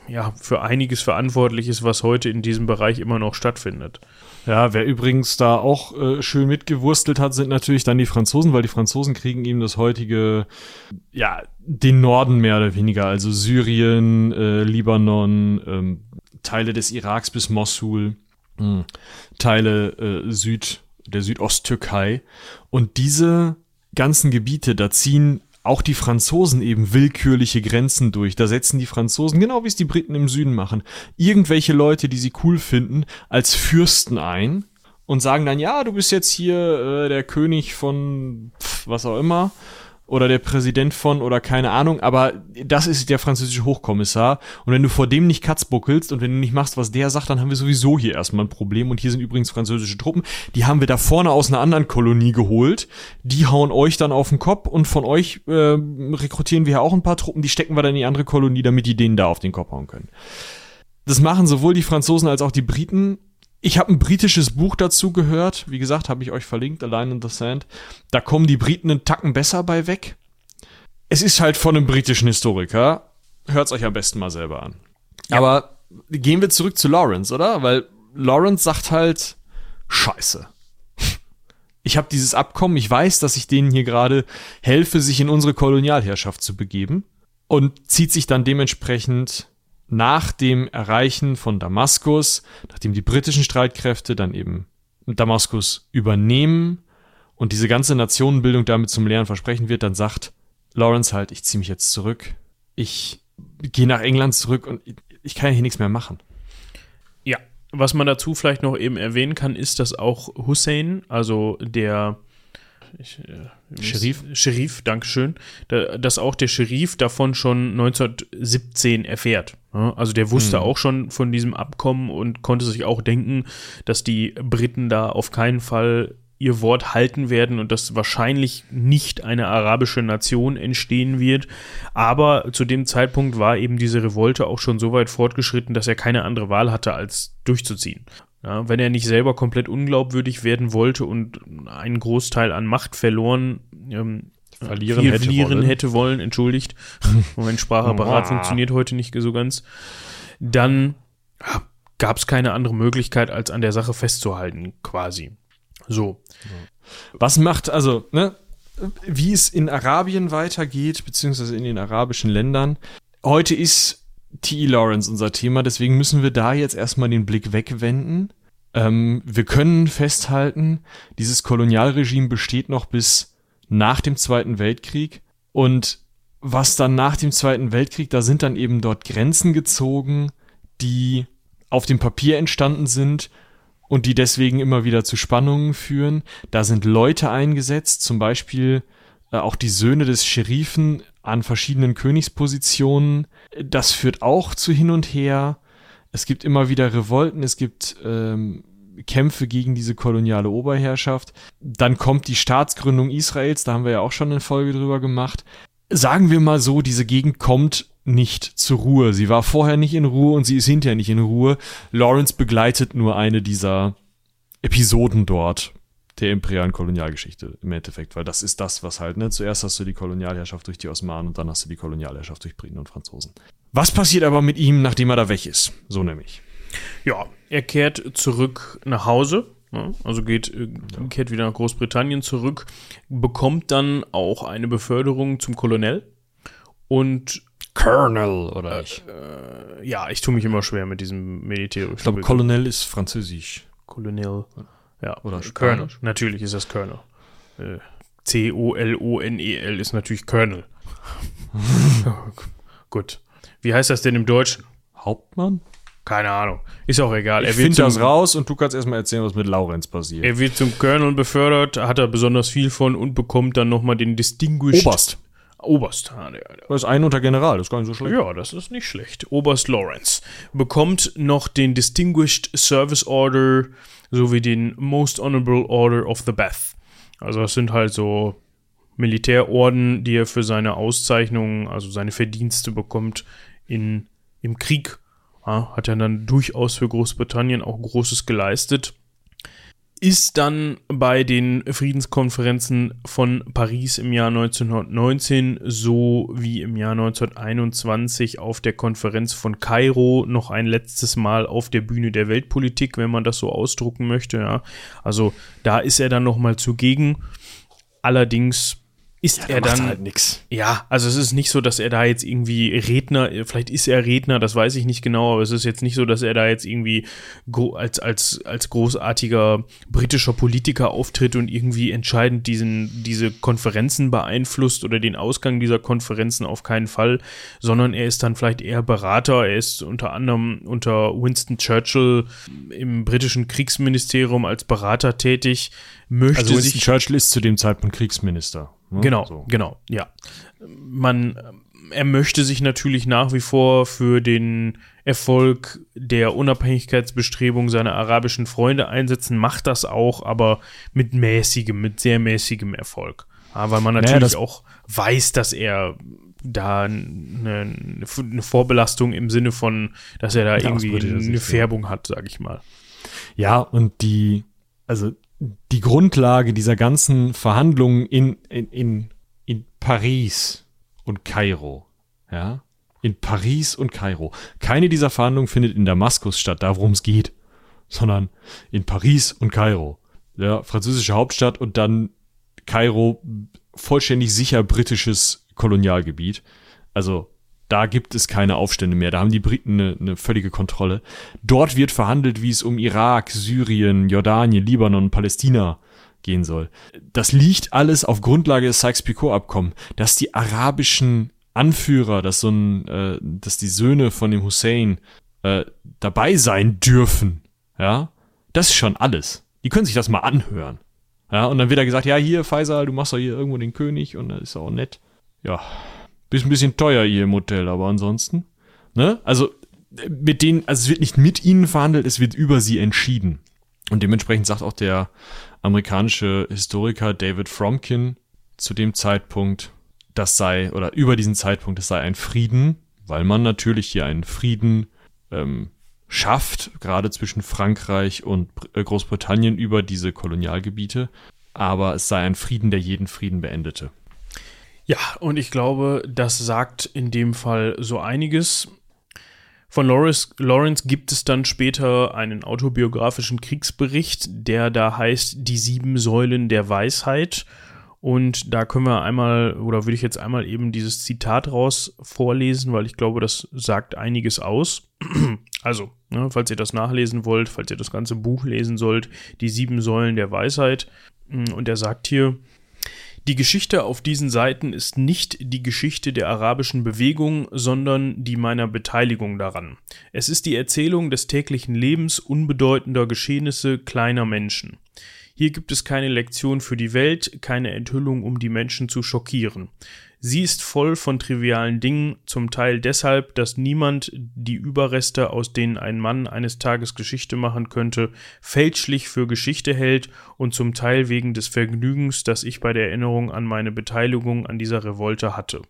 Speaker 1: ja für einiges verantwortlich ist, was heute in diesem Bereich immer noch stattfindet.
Speaker 2: Ja, wer übrigens da auch äh, schön mitgewurstelt hat, sind natürlich dann die Franzosen, weil die Franzosen kriegen ihm das heutige, ja, den Norden mehr oder weniger, also Syrien, äh, Libanon, ähm, Teile des Iraks bis Mosul, mh, Teile äh, Süd, der Südosttürkei. Und diese ganzen Gebiete, da ziehen auch die Franzosen eben willkürliche Grenzen durch. Da setzen die Franzosen, genau wie es die Briten im Süden machen, irgendwelche Leute, die sie cool finden, als Fürsten ein und sagen dann, ja, du bist jetzt hier äh, der König von pf, was auch immer oder der Präsident von oder keine Ahnung, aber das ist der französische Hochkommissar. Und wenn du vor dem nicht Katz buckelst und wenn du nicht machst, was der sagt, dann haben wir sowieso hier erstmal ein Problem. Und hier sind übrigens französische Truppen, die haben wir da vorne aus einer anderen Kolonie geholt, die hauen euch dann auf den Kopf und von euch äh, rekrutieren wir ja auch ein paar Truppen, die stecken wir dann in die andere Kolonie, damit die denen da auf den Kopf hauen können. Das machen sowohl die Franzosen als auch die Briten. Ich habe ein britisches Buch dazu gehört. Wie gesagt, habe ich euch verlinkt, A Line in the Sand. Da kommen die Briten einen Tacken besser bei weg. Es ist halt von einem britischen Historiker. Hört's euch am besten mal selber an. Aber gehen wir zurück zu Lawrence, oder? Weil Lawrence sagt halt, scheiße. Ich habe dieses Abkommen, ich weiß, dass ich denen hier gerade helfe, sich in unsere Kolonialherrschaft zu begeben und zieht sich dann dementsprechend nach dem Erreichen von Damaskus, nachdem die britischen Streitkräfte dann eben Damaskus übernehmen und diese ganze Nationenbildung damit zum leeren Versprechen wird, dann sagt Lawrence halt, ich ziehe mich jetzt zurück, ich gehe nach England zurück und ich, kann ja hier nichts mehr machen.
Speaker 1: Ja, was man dazu vielleicht noch eben erwähnen kann, ist, dass auch Hussein, also der ich, äh,
Speaker 2: Scherif?
Speaker 1: Scherif, Dankeschön, da, dass auch der Scherif davon schon 1917 erfährt. Also der wusste auch schon von diesem Abkommen und konnte sich auch denken, dass die Briten da auf keinen Fall ihr Wort halten werden und dass wahrscheinlich nicht eine arabische Nation entstehen wird. Aber zu dem Zeitpunkt war eben diese Revolte auch schon so weit fortgeschritten, dass er keine andere Wahl hatte, als durchzuziehen. Ja, wenn er nicht selber komplett unglaubwürdig werden wollte und einen Großteil an Macht verloren, ähm,
Speaker 2: Verlieren
Speaker 1: viel
Speaker 2: hätte
Speaker 1: verlieren
Speaker 2: wollen.
Speaker 1: hätte wollen, entschuldigt. mein Sprachapparat funktioniert heute nicht so ganz. Dann ja, gab es keine andere Möglichkeit, als an der Sache festzuhalten, quasi. So.
Speaker 2: Was macht, also, ne, wie es in Arabien weitergeht, beziehungsweise in den arabischen Ländern. Heute ist T.E. Lawrence unser Thema, deswegen müssen wir da jetzt erstmal den Blick wegwenden. Ähm, wir können festhalten, dieses Kolonialregime besteht noch bis nach dem Zweiten Weltkrieg und was dann nach dem Zweiten Weltkrieg, da sind dann eben dort Grenzen gezogen, die auf dem Papier entstanden sind und die deswegen immer wieder zu Spannungen führen. Da sind Leute eingesetzt, zum Beispiel äh, auch die Söhne des Scherifen an verschiedenen Königspositionen. Das führt auch zu hin und her. Es gibt immer wieder Revolten, es gibt ähm, Kämpfe gegen diese koloniale Oberherrschaft. Dann kommt die Staatsgründung Israels, da haben wir ja auch schon eine Folge drüber gemacht. Sagen wir mal so, diese Gegend kommt nicht zur Ruhe. Sie war vorher nicht in Ruhe und sie ist hinterher nicht in Ruhe. Lawrence begleitet nur eine dieser Episoden dort der imperialen Kolonialgeschichte im Endeffekt, weil das ist das, was halt, ne, zuerst hast du die Kolonialherrschaft durch die Osmanen und dann hast du die Kolonialherrschaft durch Briten und Franzosen. Was passiert aber mit ihm, nachdem er da weg ist? So nämlich.
Speaker 1: Ja, er kehrt zurück nach Hause, ne? also geht, äh, kehrt wieder nach Großbritannien zurück, bekommt dann auch eine Beförderung zum Kolonel und
Speaker 2: Colonel oder ich.
Speaker 1: äh, ja, ich tue mich immer schwer mit diesem militärischen
Speaker 2: Ich glaube. Colonel ist französisch.
Speaker 1: Colonel. Ja,
Speaker 2: Oder
Speaker 1: Colonel. Natürlich ist das Colonel. Äh, C-O-L-O-N-E-L ist natürlich Colonel. Gut. Wie heißt das denn im Deutschen?
Speaker 2: Hauptmann?
Speaker 1: Keine Ahnung. Ist auch egal.
Speaker 2: Ich
Speaker 1: er,
Speaker 2: finde das raus und du kannst erstmal erzählen, was mit Laurenz passiert.
Speaker 1: er wird zum Colonel befördert, hat er besonders viel von und bekommt dann nochmal den Distinguished.
Speaker 2: Oberst.
Speaker 1: Oberst. Ah,
Speaker 2: Das ist ein unter General, das ist gar nicht so schlecht.
Speaker 1: Ja, das ist nicht schlecht. Oberst Lawrence bekommt noch den Distinguished Service Order sowie den Most Honorable Order of the Bath. Also das sind halt so Militärorden, die er für seine Auszeichnungen, also seine Verdienste bekommt in, im Krieg. Ja, hat er dann durchaus für Großbritannien auch Großes geleistet. Ist dann bei den Friedenskonferenzen von Paris im Jahr 1919 sowie im Jahr 1921 auf der Konferenz von Kairo noch ein letztes Mal auf der Bühne der Weltpolitik, wenn man das so ausdrucken möchte. Ja. Also da ist er dann nochmal zugegen. Allerdings ist er dann
Speaker 2: halt nix.
Speaker 1: ja, also es ist nicht so, dass er da jetzt irgendwie Redner, vielleicht ist er Redner, das weiß ich nicht genau, aber es ist jetzt nicht so, dass er da jetzt irgendwie als, als, als großartiger britischer Politiker auftritt und irgendwie entscheidend diesen, diese Konferenzen beeinflusst oder den Ausgang dieser Konferenzen auf keinen Fall, sondern er ist dann vielleicht eher Berater. Er ist unter anderem unter Winston Churchill im britischen Kriegsministerium als Berater tätig, möchte
Speaker 2: Also Winston
Speaker 1: sich
Speaker 2: Churchill ist zu dem Zeitpunkt Kriegsminister. Ne?
Speaker 1: Genau,
Speaker 2: So.
Speaker 1: genau, ja. Man, er möchte sich natürlich nach wie vor für den Erfolg der Unabhängigkeitsbestrebung seiner arabischen Freunde einsetzen, macht das auch, aber mit mäßigem, mit sehr mäßigem Erfolg. Ja, weil man
Speaker 2: Naja,
Speaker 1: natürlich
Speaker 2: das-
Speaker 1: auch weiß, dass er da eine, eine Vorbelastung im Sinne von, dass er da
Speaker 2: Ja,
Speaker 1: irgendwie eine. Färbung hat, sag ich mal.
Speaker 2: Ja, und die, also die Grundlage dieser ganzen Verhandlungen in, in, in, in Paris und Kairo, ja, in Paris und Kairo. Keine dieser Verhandlungen findet in Damaskus statt, da worum es geht, sondern in Paris und Kairo. Ja, französische Hauptstadt und dann Kairo, vollständig sicher britisches Kolonialgebiet. Also da gibt es keine Aufstände mehr. Da haben die Briten eine, eine völlige Kontrolle. Dort wird verhandelt, wie es um Irak, Syrien, Jordanien, Libanon, Palästina gehen soll. Das liegt alles auf Grundlage des Sykes-Picot-Abkommen, dass die arabischen Anführer, dass so ein, äh, dass die Söhne von dem Hussein äh, dabei sein dürfen. Ja, das ist schon alles. Die können sich das mal anhören. Ja, und dann wird er gesagt, ja, hier, Faisal, du machst doch hier irgendwo den König und das ist auch nett. Ja, bist ein bisschen teuer im Hotel, aber ansonsten, ne? Also, mit denen, also es wird nicht mit ihnen verhandelt, es wird über sie entschieden. Und dementsprechend sagt auch der amerikanische Historiker David Fromkin zu dem Zeitpunkt, das sei, oder über diesen Zeitpunkt, es sei ein Frieden, weil man natürlich hier einen Frieden ähm, schafft, gerade zwischen Frankreich und äh, Großbritannien über diese Kolonialgebiete. Aber es sei ein Frieden, der jeden Frieden beendete.
Speaker 1: Ja, und ich glaube, das sagt in dem Fall so einiges. Von Lawrence, Lawrence gibt es dann später einen autobiografischen Kriegsbericht, der da heißt Die sieben Säulen der Weisheit. Und da können wir einmal, oder würde ich jetzt einmal eben dieses Zitat raus vorlesen, weil ich glaube, das sagt einiges aus. Also, ne, falls ihr das nachlesen wollt, falls ihr das ganze Buch lesen sollt, die sieben Säulen der Weisheit. Und er sagt hier, die Geschichte auf diesen Seiten ist nicht die Geschichte der arabischen Bewegung, sondern die meiner Beteiligung daran. Es ist die Erzählung des täglichen Lebens unbedeutender Geschehnisse kleiner Menschen. Hier gibt es keine Lektion für die Welt, keine Enthüllung, um die Menschen zu schockieren. Sie ist voll von trivialen Dingen, zum Teil deshalb, dass niemand die Überreste, aus denen ein Mann eines Tages Geschichte machen könnte, fälschlich für Geschichte hält und zum Teil wegen des Vergnügens, das ich bei der Erinnerung an meine Beteiligung an dieser Revolte hatte.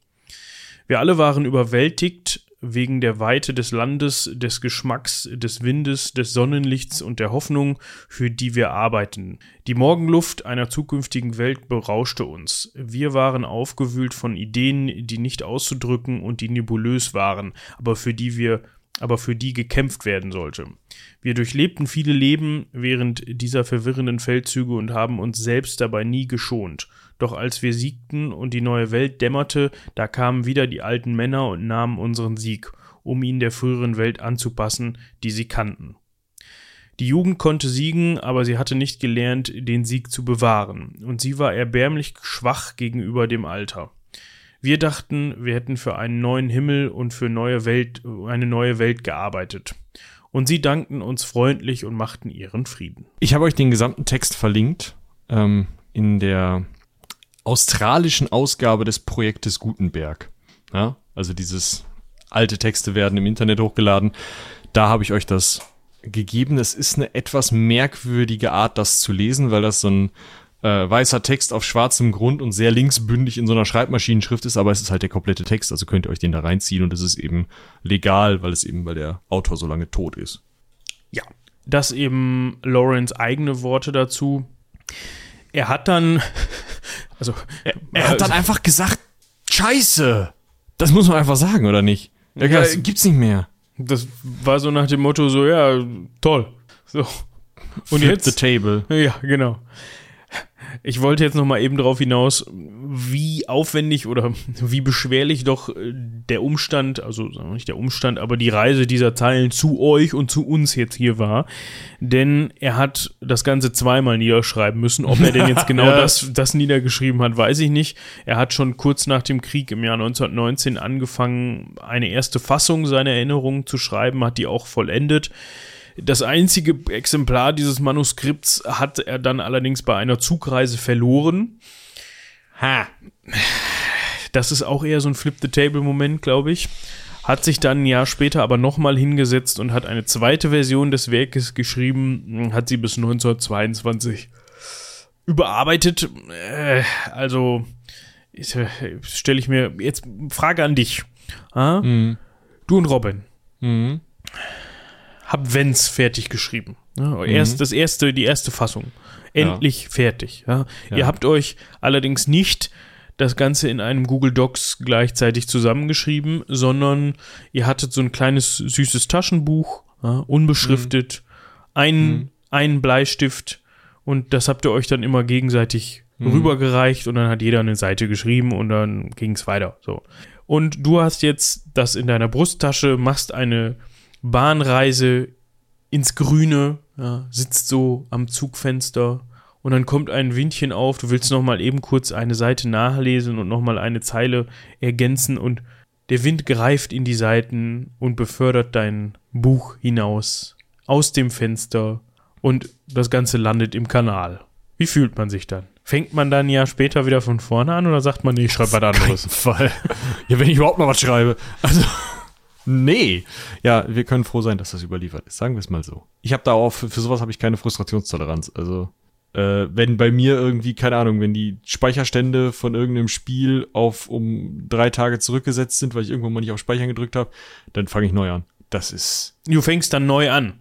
Speaker 1: Wir alle waren überwältigt, wegen der Weite des Landes, des Geschmacks, des Windes, des Sonnenlichts und der Hoffnung, für die wir arbeiten. Die Morgenluft einer zukünftigen Welt berauschte uns. Wir waren aufgewühlt von Ideen, die nicht auszudrücken und die nebulös waren, aber für die wir aber für die gekämpft werden sollte. Wir durchlebten viele Leben während dieser verwirrenden Feldzüge und haben uns selbst dabei nie geschont. Doch als wir siegten und die neue Welt dämmerte, da kamen wieder die alten Männer und nahmen unseren Sieg, um ihn der früheren Welt anzupassen, die sie kannten. Die Jugend konnte siegen, aber sie hatte nicht gelernt, den Sieg zu bewahren, und sie war erbärmlich schwach gegenüber dem Alter. Wir dachten, wir hätten für einen neuen Himmel und für neue Welt, eine neue Welt gearbeitet. Und sie dankten uns freundlich und machten ihren Frieden.
Speaker 2: Ich habe euch den gesamten Text verlinkt ähm, in der australischen Ausgabe des Projektes Gutenberg. Ja, also dieses alte Texte werden im Internet hochgeladen. Da habe ich euch das gegeben. Es ist eine etwas merkwürdige Art, das zu lesen, weil das so ein äh, weißer Text auf schwarzem Grund und sehr linksbündig in so einer Schreibmaschinenschrift ist, aber es ist halt der komplette Text, also könnt ihr euch den da reinziehen und es ist eben legal, weil es eben, weil der Autor so lange tot ist.
Speaker 1: Ja, das eben Lawrence eigene Worte dazu. Er hat dann, also
Speaker 2: er, er hat dann einfach gesagt, Scheiße. Das muss man einfach sagen, oder nicht?
Speaker 1: Ja, das gibt's nicht mehr. Das war so nach dem Motto so, ja, toll. So.
Speaker 2: Und Flip jetzt? the table.
Speaker 1: Ja, genau. Ich wollte jetzt noch mal eben darauf hinaus, wie aufwendig oder wie beschwerlich doch äh, der Umstand, also nicht der Umstand, aber die Reise dieser Zeilen zu euch und zu uns jetzt hier war. Denn er hat das Ganze zweimal niederschreiben müssen. Ob er denn jetzt genau ja. das, das niedergeschrieben hat, weiß ich nicht. Er hat schon kurz nach dem Krieg im Jahr 1919 angefangen, eine erste Fassung seiner Erinnerungen zu schreiben, hat die auch vollendet. Das einzige Exemplar dieses Manuskripts hat er dann allerdings bei einer Zugreise verloren. Ha. Das ist auch eher so ein Flip-the-Table-Moment, glaube ich. Hat sich dann ein Jahr später aber nochmal hingesetzt und hat eine zweite Version des Werkes geschrieben, hat sie bis 1922 überarbeitet. Äh, also äh, stelle ich mir jetzt Frage an dich. Mhm. Du und Robin. Mhm hab Wenns fertig geschrieben. Ja, mhm. erst das erste, die erste Fassung. Endlich ja. fertig. Ja. Ihr habt euch allerdings nicht das Ganze in einem Google Docs gleichzeitig zusammengeschrieben, sondern ihr hattet so ein kleines süßes Taschenbuch, unbeschriftet, mhm. ein, mhm. einen Bleistift und das habt ihr euch dann immer gegenseitig mhm. rübergereicht und dann hat jeder eine Seite geschrieben und dann ging es weiter. So. Und du hast jetzt das in deiner Brusttasche, machst eine Bahnreise ins Grüne, ja, sitzt so am Zugfenster und dann kommt ein Windchen auf, du willst nochmal eben kurz eine Seite nachlesen und nochmal eine Zeile ergänzen und der Wind greift in die Seiten und befördert dein Buch hinaus aus dem Fenster und das Ganze landet im Kanal. Wie fühlt man sich dann? Fängt man dann ja später wieder von vorne an oder sagt man, nee, ich schreibe was anderes?
Speaker 2: Fall. Ja, wenn ich überhaupt noch was schreibe. Also. Nee. Ja, wir können froh sein, dass das überliefert ist. Sagen wir es mal so. Ich habe da auch, für, für sowas habe ich keine Frustrationstoleranz. Also, äh, wenn bei mir irgendwie, keine Ahnung, wenn die Speicherstände von irgendeinem Spiel auf um drei Tage zurückgesetzt sind, weil ich irgendwann mal nicht auf Speichern gedrückt habe, dann fange ich neu an. Das ist.
Speaker 1: Du fängst dann neu an.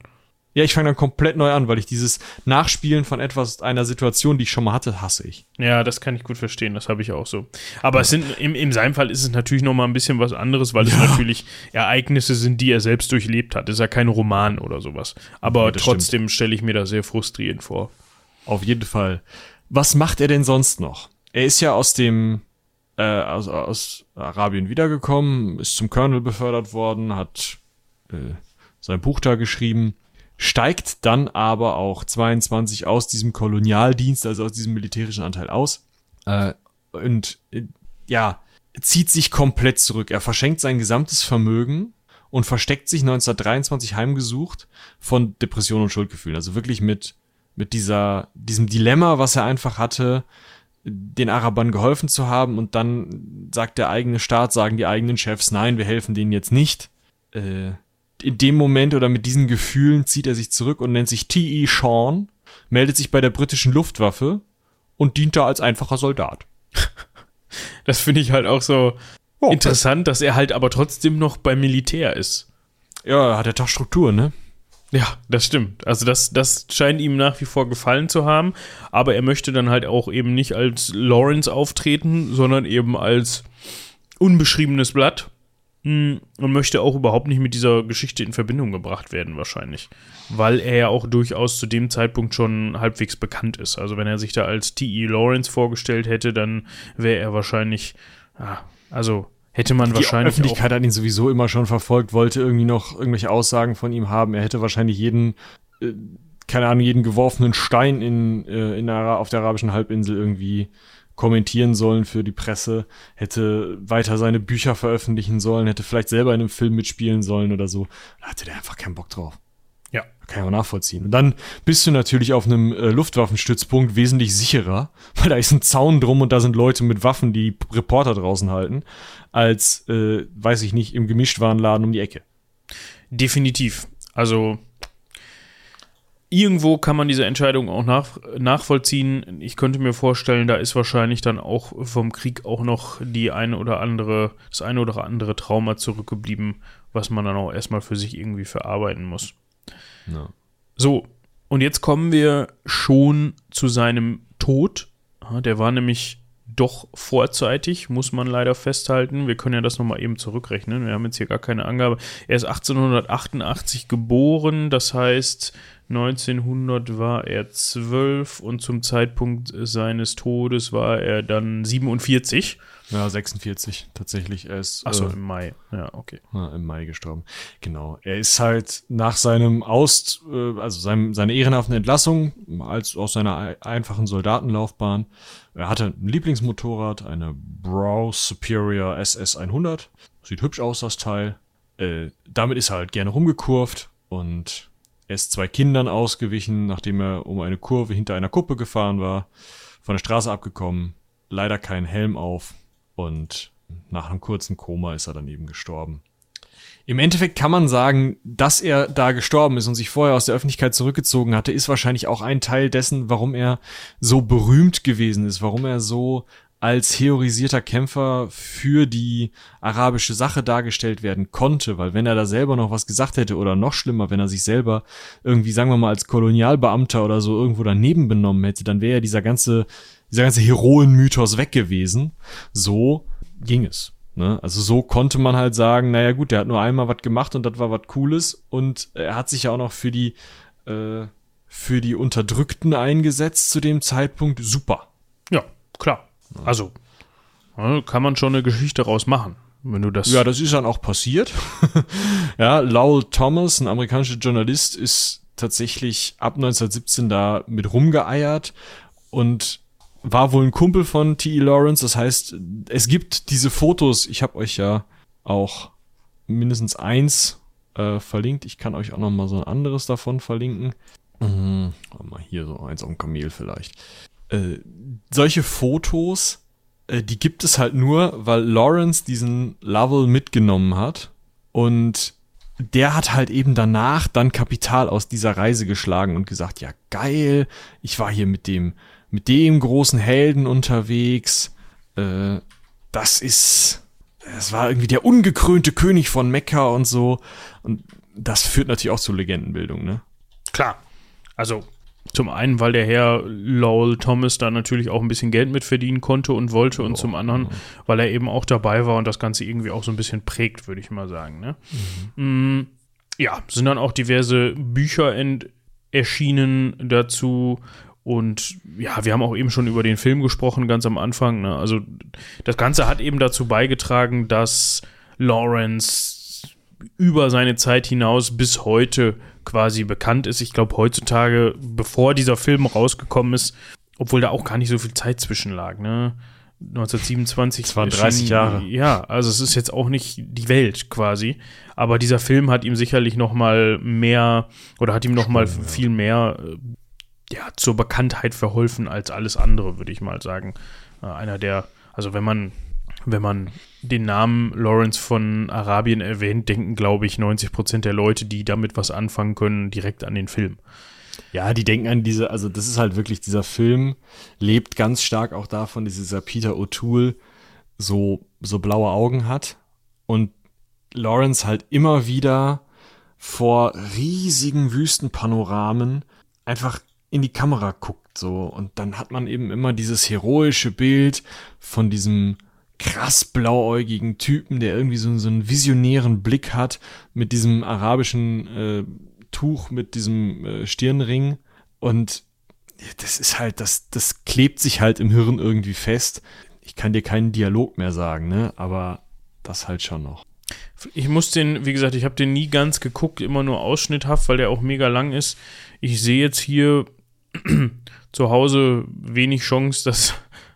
Speaker 2: Ja, ich fange dann komplett neu an, weil ich dieses Nachspielen von etwas, einer Situation, die ich schon mal hatte, hasse ich.
Speaker 1: Ja, das kann ich gut verstehen, das habe ich auch so. Aber ja. es sind, im, in seinem Fall ist es natürlich noch mal ein bisschen was anderes, weil ja. es natürlich Ereignisse sind, die er selbst durchlebt hat. Das ist ja kein Roman oder sowas. Aber ja, trotzdem stelle ich mir das sehr frustrierend vor.
Speaker 2: Auf jeden Fall. Was macht er denn sonst noch? Er ist ja aus dem, äh, aus, aus Arabien wiedergekommen, ist zum Colonel befördert worden, hat äh, sein Buch da geschrieben steigt dann aber auch 22 aus diesem Kolonialdienst, also aus diesem militärischen Anteil aus äh, und äh, ja, zieht sich komplett zurück. Er verschenkt sein gesamtes Vermögen und versteckt sich 1923 heimgesucht von Depression und Schuldgefühlen. Also wirklich mit, mit dieser, diesem Dilemma, was er einfach hatte, den Arabern geholfen zu haben und dann sagt der eigene Staat, sagen die eigenen Chefs, nein, wir helfen denen jetzt nicht. Äh, in dem Moment oder mit diesen Gefühlen zieht er sich zurück und nennt sich T.E. Sean, meldet sich bei der britischen Luftwaffe und dient da als einfacher Soldat.
Speaker 1: Das finde ich halt auch so oh, interessant, dass er halt aber trotzdem noch beim Militär ist.
Speaker 2: Ja, hat er doch Struktur, ne?
Speaker 1: Ja, das stimmt. Also das, das scheint ihm nach wie vor gefallen zu haben, aber er möchte dann halt auch eben nicht als Lawrence auftreten, sondern eben als unbeschriebenes Blatt und möchte auch überhaupt nicht mit dieser Geschichte in Verbindung gebracht werden, wahrscheinlich. Weil er ja auch durchaus zu dem Zeitpunkt schon halbwegs bekannt ist. Also, wenn er sich da als T.E. Lawrence vorgestellt hätte, dann wäre er wahrscheinlich, ah, also hätte man
Speaker 2: Die
Speaker 1: wahrscheinlich.
Speaker 2: Die Öffentlichkeit hat ihn sowieso immer schon verfolgt, wollte irgendwie noch irgendwelche Aussagen von ihm haben. Er hätte wahrscheinlich jeden, äh, keine Ahnung, jeden geworfenen Stein in, äh, in auf der arabischen Halbinsel irgendwie kommentieren sollen für die Presse, hätte weiter seine Bücher veröffentlichen sollen, hätte vielleicht selber in einem Film mitspielen sollen oder so. Da hatte der einfach keinen Bock drauf.
Speaker 1: Ja.
Speaker 2: Kann ich auch nachvollziehen. Und dann bist du natürlich auf einem äh, Luftwaffenstützpunkt wesentlich sicherer, weil da ist ein Zaun drum und da sind Leute mit Waffen, die Reporter draußen halten, als, äh, weiß ich nicht, im Gemischtwarenladen um die Ecke.
Speaker 1: Definitiv. Also irgendwo kann man diese Entscheidung auch nach, nachvollziehen. Ich könnte mir vorstellen, da ist wahrscheinlich dann auch vom Krieg auch noch die eine oder andere, das eine oder andere Trauma zurückgeblieben, was man dann auch erstmal für sich irgendwie verarbeiten muss. Ja. So, und jetzt kommen wir schon zu seinem Tod. Der war nämlich doch vorzeitig, muss man leider festhalten. Wir können ja das nochmal eben zurückrechnen. Wir haben jetzt hier gar keine Angabe. Er ist 1888 geboren, das heißt, 1900 war er 12 und zum Zeitpunkt seines Todes war er dann 47.
Speaker 2: Ja, 46 tatsächlich. Er ist.
Speaker 1: Achso, äh, im Mai. Ja, okay.
Speaker 2: Ja, Im Mai gestorben. Genau. Er ist halt nach seinem Aus, äh, also seinem, seiner ehrenhaften Entlassung als aus seiner einfachen Soldatenlaufbahn. Er hatte ein Lieblingsmotorrad, eine Brow Superior SS 100. Sieht hübsch aus, das Teil. Äh, damit ist er halt gerne rumgekurvt und er ist zwei Kindern ausgewichen, nachdem er um eine Kurve hinter einer Kuppe gefahren war, von der Straße abgekommen, leider keinen Helm auf und nach einem kurzen Koma ist er dann eben gestorben. Im Endeffekt kann man sagen, dass er da gestorben ist und sich vorher aus der Öffentlichkeit zurückgezogen hatte, ist wahrscheinlich auch ein Teil dessen, warum er so berühmt gewesen ist, warum er so als heroisierter Kämpfer für die arabische Sache dargestellt werden konnte, weil wenn er da selber noch was gesagt hätte oder noch schlimmer, wenn er sich selber irgendwie, sagen wir mal, als Kolonialbeamter oder so irgendwo daneben benommen hätte, dann wäre ja dieser ganze, dieser ganze Heroenmythos weg gewesen. So ging es. Ne? Also so konnte man halt sagen, naja gut, der hat nur einmal was gemacht und das war was Cooles und er hat sich ja auch noch für die, äh, für die Unterdrückten eingesetzt zu dem Zeitpunkt. Super.
Speaker 1: Ja, klar. Also, kann man schon eine Geschichte raus machen. Wenn du das
Speaker 2: ja, das ist dann auch passiert. ja, Lowell Thomas, ein amerikanischer Journalist, ist tatsächlich ab 1917 da mit rumgeeiert und war wohl ein Kumpel von T.E. Lawrence. Das heißt, es gibt diese Fotos. Ich habe euch ja auch mindestens eins äh, verlinkt. Ich kann euch auch noch mal so ein anderes davon verlinken. Mhm. Mal hier so eins auf dem Kamel vielleicht. Äh, solche Fotos, äh, die gibt es halt nur, weil Lawrence diesen Lovell mitgenommen hat und der hat halt eben danach dann Kapital aus dieser Reise geschlagen und gesagt, ja geil, ich war hier mit dem, mit dem großen Helden unterwegs, äh, das ist, das war irgendwie der ungekrönte König von Mekka und so und das führt natürlich auch zur Legendenbildung, ne?
Speaker 1: klar. Also zum einen, weil der Herr Lowell Thomas da natürlich auch ein bisschen Geld mit verdienen konnte und wollte, und zum anderen, weil er eben auch dabei war und das Ganze irgendwie auch so ein bisschen prägt, würde ich mal sagen. Ne? Mhm. Mm, ja, sind dann auch diverse Bücher erschienen dazu. Und ja, wir haben auch eben schon über den Film gesprochen, ganz am Anfang. Ne? Also das Ganze hat eben dazu beigetragen, dass Lawrence über seine Zeit hinaus bis heute quasi bekannt ist. Ich glaube, heutzutage, bevor dieser Film rausgekommen ist, obwohl da auch gar nicht so viel Zeit zwischen lag, ne? 1927.
Speaker 2: Das waren 30 Jahre.
Speaker 1: Ja, also es ist jetzt auch nicht die Welt quasi. Aber dieser Film hat ihm sicherlich noch mal mehr oder hat ihm noch mal viel mehr äh, ja, zur Bekanntheit verholfen als alles andere, würde ich mal sagen. Äh, einer der, also wenn man wenn man den Namen Lawrence von Arabien erwähnt, denken, glaube ich, 90 Prozent der Leute, die damit was anfangen können, direkt an den Film.
Speaker 2: Ja, die denken an diese, also das ist halt wirklich, dieser Film lebt ganz stark auch davon, dass dieser Peter O'Toole so, so blaue Augen hat und Lawrence halt immer wieder vor riesigen Wüstenpanoramen einfach in die Kamera guckt so und dann hat man eben immer dieses heroische Bild von diesem krass blauäugigen Typen, der irgendwie so, so einen visionären Blick hat mit diesem arabischen äh, Tuch, mit diesem äh, Stirnring. Und das ist halt, das, das klebt sich halt im Hirn irgendwie fest. Ich kann dir keinen Dialog mehr sagen, ne? Aber das halt schon noch.
Speaker 1: Ich muss den, wie gesagt, ich habe den nie ganz geguckt, immer nur ausschnitthaft, weil der auch mega lang ist. Ich sehe jetzt hier zu Hause wenig Chance, dass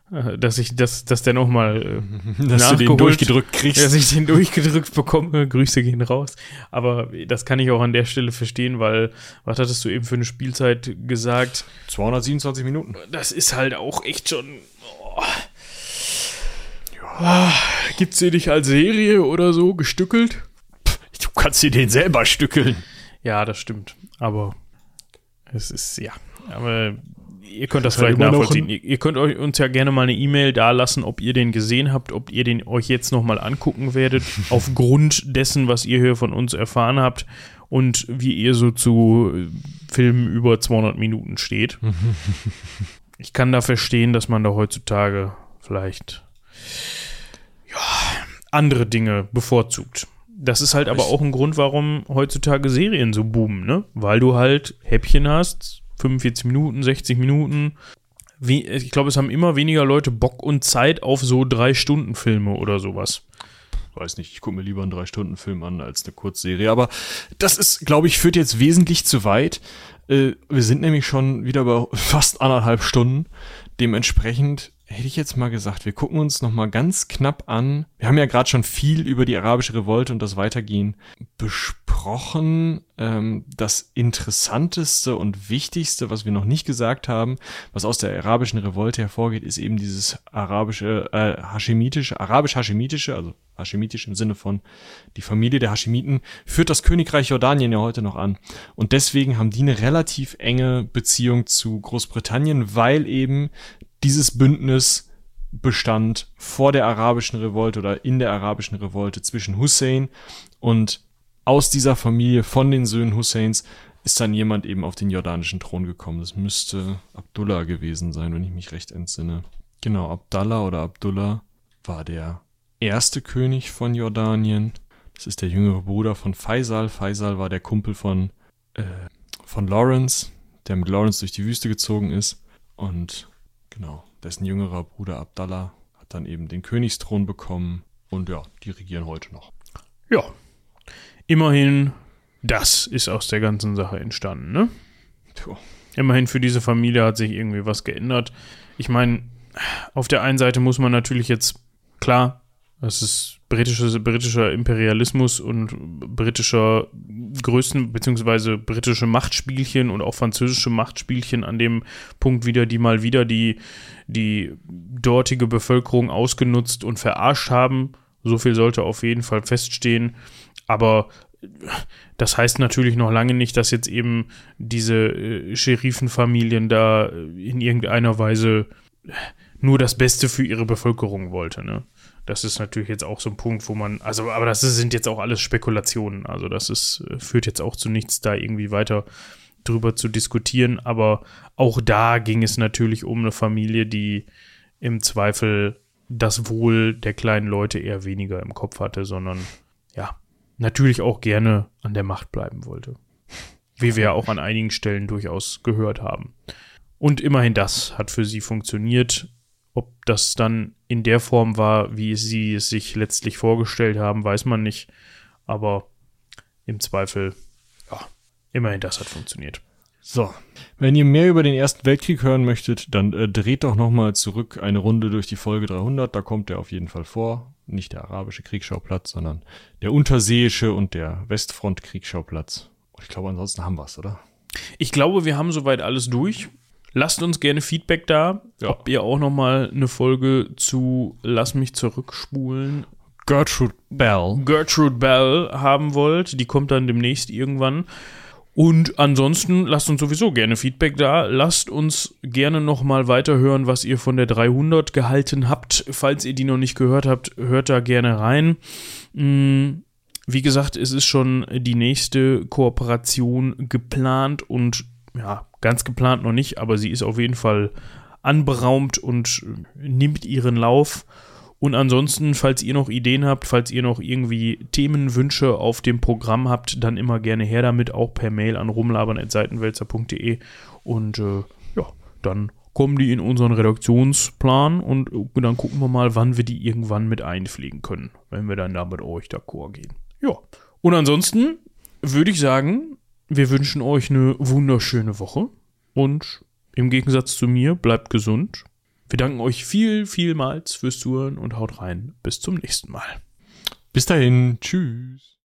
Speaker 1: dass ich das, dass der nochmal
Speaker 2: äh, dass du den durchgedrückt kriegst.
Speaker 1: Dass ich den durchgedrückt bekomme. Grüße gehen raus. Aber das kann ich auch an der Stelle verstehen, weil, was hattest du eben für eine Spielzeit gesagt?
Speaker 2: 227 Minuten.
Speaker 1: Das ist halt auch echt schon. Oh. Ja. Gibt's den nicht als Serie oder so gestückelt?
Speaker 2: du kannst dir den selber stückeln.
Speaker 1: Ja, das stimmt. Aber es ist, ja. Aber ihr könnt das, das vielleicht nachvollziehen. Ihr, ihr, könnt euch uns ja gerne mal eine E-Mail da lassen, ob ihr den gesehen habt, ob ihr den euch jetzt nochmal angucken werdet, aufgrund dessen, was ihr hier von uns erfahren habt und wie ihr so zu äh, Filmen über 200 Minuten steht. ich kann da verstehen, dass man da heutzutage vielleicht ja, andere Dinge bevorzugt. Das ist halt aber auch ein Grund, warum heutzutage Serien so boomen, ne? Weil du halt Häppchen hast, 45 Minuten, 60 Minuten. Ich glaube, es haben immer weniger Leute Bock und Zeit auf so drei Stunden Filme oder sowas.
Speaker 2: Weiß nicht, ich gucke mir lieber einen drei Stunden Film an als eine Kurzserie. Aber das ist, glaube ich, führt jetzt wesentlich zu weit. Äh, wir sind nämlich schon wieder bei fast anderthalb Stunden. Dementsprechend hätte ich jetzt mal gesagt, wir gucken uns noch mal ganz knapp an. Wir haben ja gerade schon viel über die arabische Revolte und das Weitergehen besprochen. Ähm, das Interessanteste und Wichtigste, was wir noch nicht gesagt haben, was aus der arabischen Revolte hervorgeht, ist eben dieses arabische, äh, haschemitische, arabisch-haschemitische, also haschemitisch im Sinne von die Familie der Haschemiten, führt das Königreich Jordanien ja heute noch an. Und deswegen haben die eine relativ enge Beziehung zu Großbritannien, weil eben dieses Bündnis bestand vor der arabischen Revolte oder in der arabischen Revolte zwischen Hussein und aus dieser Familie von den Söhnen Husseins ist dann jemand eben auf den jordanischen Thron gekommen. Das müsste Abdullah gewesen sein, wenn ich mich recht entsinne. Genau, Abdallah oder Abdullah war der erste König von Jordanien. Das ist der jüngere Bruder von Faisal. Faisal war der Kumpel von, äh, von Lawrence, der mit Lawrence durch die Wüste gezogen ist. Und Genau. Dessen jüngerer Bruder Abdallah hat dann eben den Königsthron bekommen und ja, die regieren heute noch.
Speaker 1: Ja. Immerhin, das ist aus der ganzen Sache entstanden, ne? Tja. Immerhin für diese Familie hat sich irgendwie was geändert. Ich meine, auf der einen Seite muss man natürlich jetzt, klar, das ist britische, britischer Imperialismus und britischer Größen, beziehungsweise britische Machtspielchen und auch französische Machtspielchen an dem Punkt wieder, die mal wieder die, die dortige Bevölkerung ausgenutzt und verarscht haben. So viel sollte auf jeden Fall feststehen. Aber das heißt natürlich noch lange nicht, dass jetzt eben diese äh, Sheriffenfamilien da in irgendeiner Weise nur das Beste für ihre Bevölkerung wollte. Ne? Das ist natürlich jetzt auch so ein Punkt, wo man, also, aber das sind jetzt auch alles Spekulationen. Also, das ist, äh, führt jetzt auch zu nichts, da irgendwie weiter drüber zu diskutieren, aber auch da ging es natürlich um eine Familie, die im Zweifel das Wohl der kleinen Leute eher weniger im Kopf hatte, sondern ja, natürlich auch gerne an der Macht bleiben wollte. Wie wir ja auch an einigen Stellen durchaus gehört haben. Und immerhin das hat für sie funktioniert. Ob das dann in der Form war, wie sie es sich letztlich vorgestellt haben, weiß man nicht. Aber im Zweifel, ja, immerhin das hat funktioniert.
Speaker 2: So, wenn ihr mehr über den Ersten Weltkrieg hören möchtet, dann äh, dreht doch nochmal zurück eine Runde durch die Folge 300. Da kommt er auf jeden Fall vor. Nicht der arabische Kriegsschauplatz, sondern der unterseeische und der Westfront-Kriegsschauplatz. Ich glaube, ansonsten haben wir es, oder?
Speaker 1: Ich glaube, wir haben soweit alles durch. Lasst uns gerne Feedback da, ja. ob ihr auch nochmal eine Folge zu Lass mich zurückspulen.
Speaker 2: Gertrude Bell.
Speaker 1: Gertrude Bell haben wollt. Die kommt dann demnächst irgendwann. Und ansonsten lasst uns sowieso gerne Feedback da. Lasst uns gerne nochmal weiterhören, was ihr von der 300 gehalten habt. Falls ihr die noch nicht gehört habt, hört da gerne rein. Mm, wie gesagt, es ist schon die nächste Kooperation geplant und ja, ganz geplant noch nicht, aber sie ist auf jeden Fall anberaumt und nimmt ihren Lauf. Und ansonsten, falls ihr noch Ideen habt, falls ihr noch irgendwie Themenwünsche auf dem Programm habt, dann immer gerne her damit, auch per Mail an rumlabern.seitenwälzer.de. Und äh, ja, dann kommen die in unseren Redaktionsplan und äh, dann gucken wir mal, wann wir die irgendwann mit einpflegen können, wenn wir dann da mit euch d'accord gehen. Ja. Und ansonsten würde ich sagen, wir wünschen euch eine wunderschöne Woche und im Gegensatz zu mir, bleibt gesund wir danken euch viel, vielmals fürs Zuhören und haut rein. Bis zum nächsten Mal.
Speaker 2: Bis dahin. Tschüss.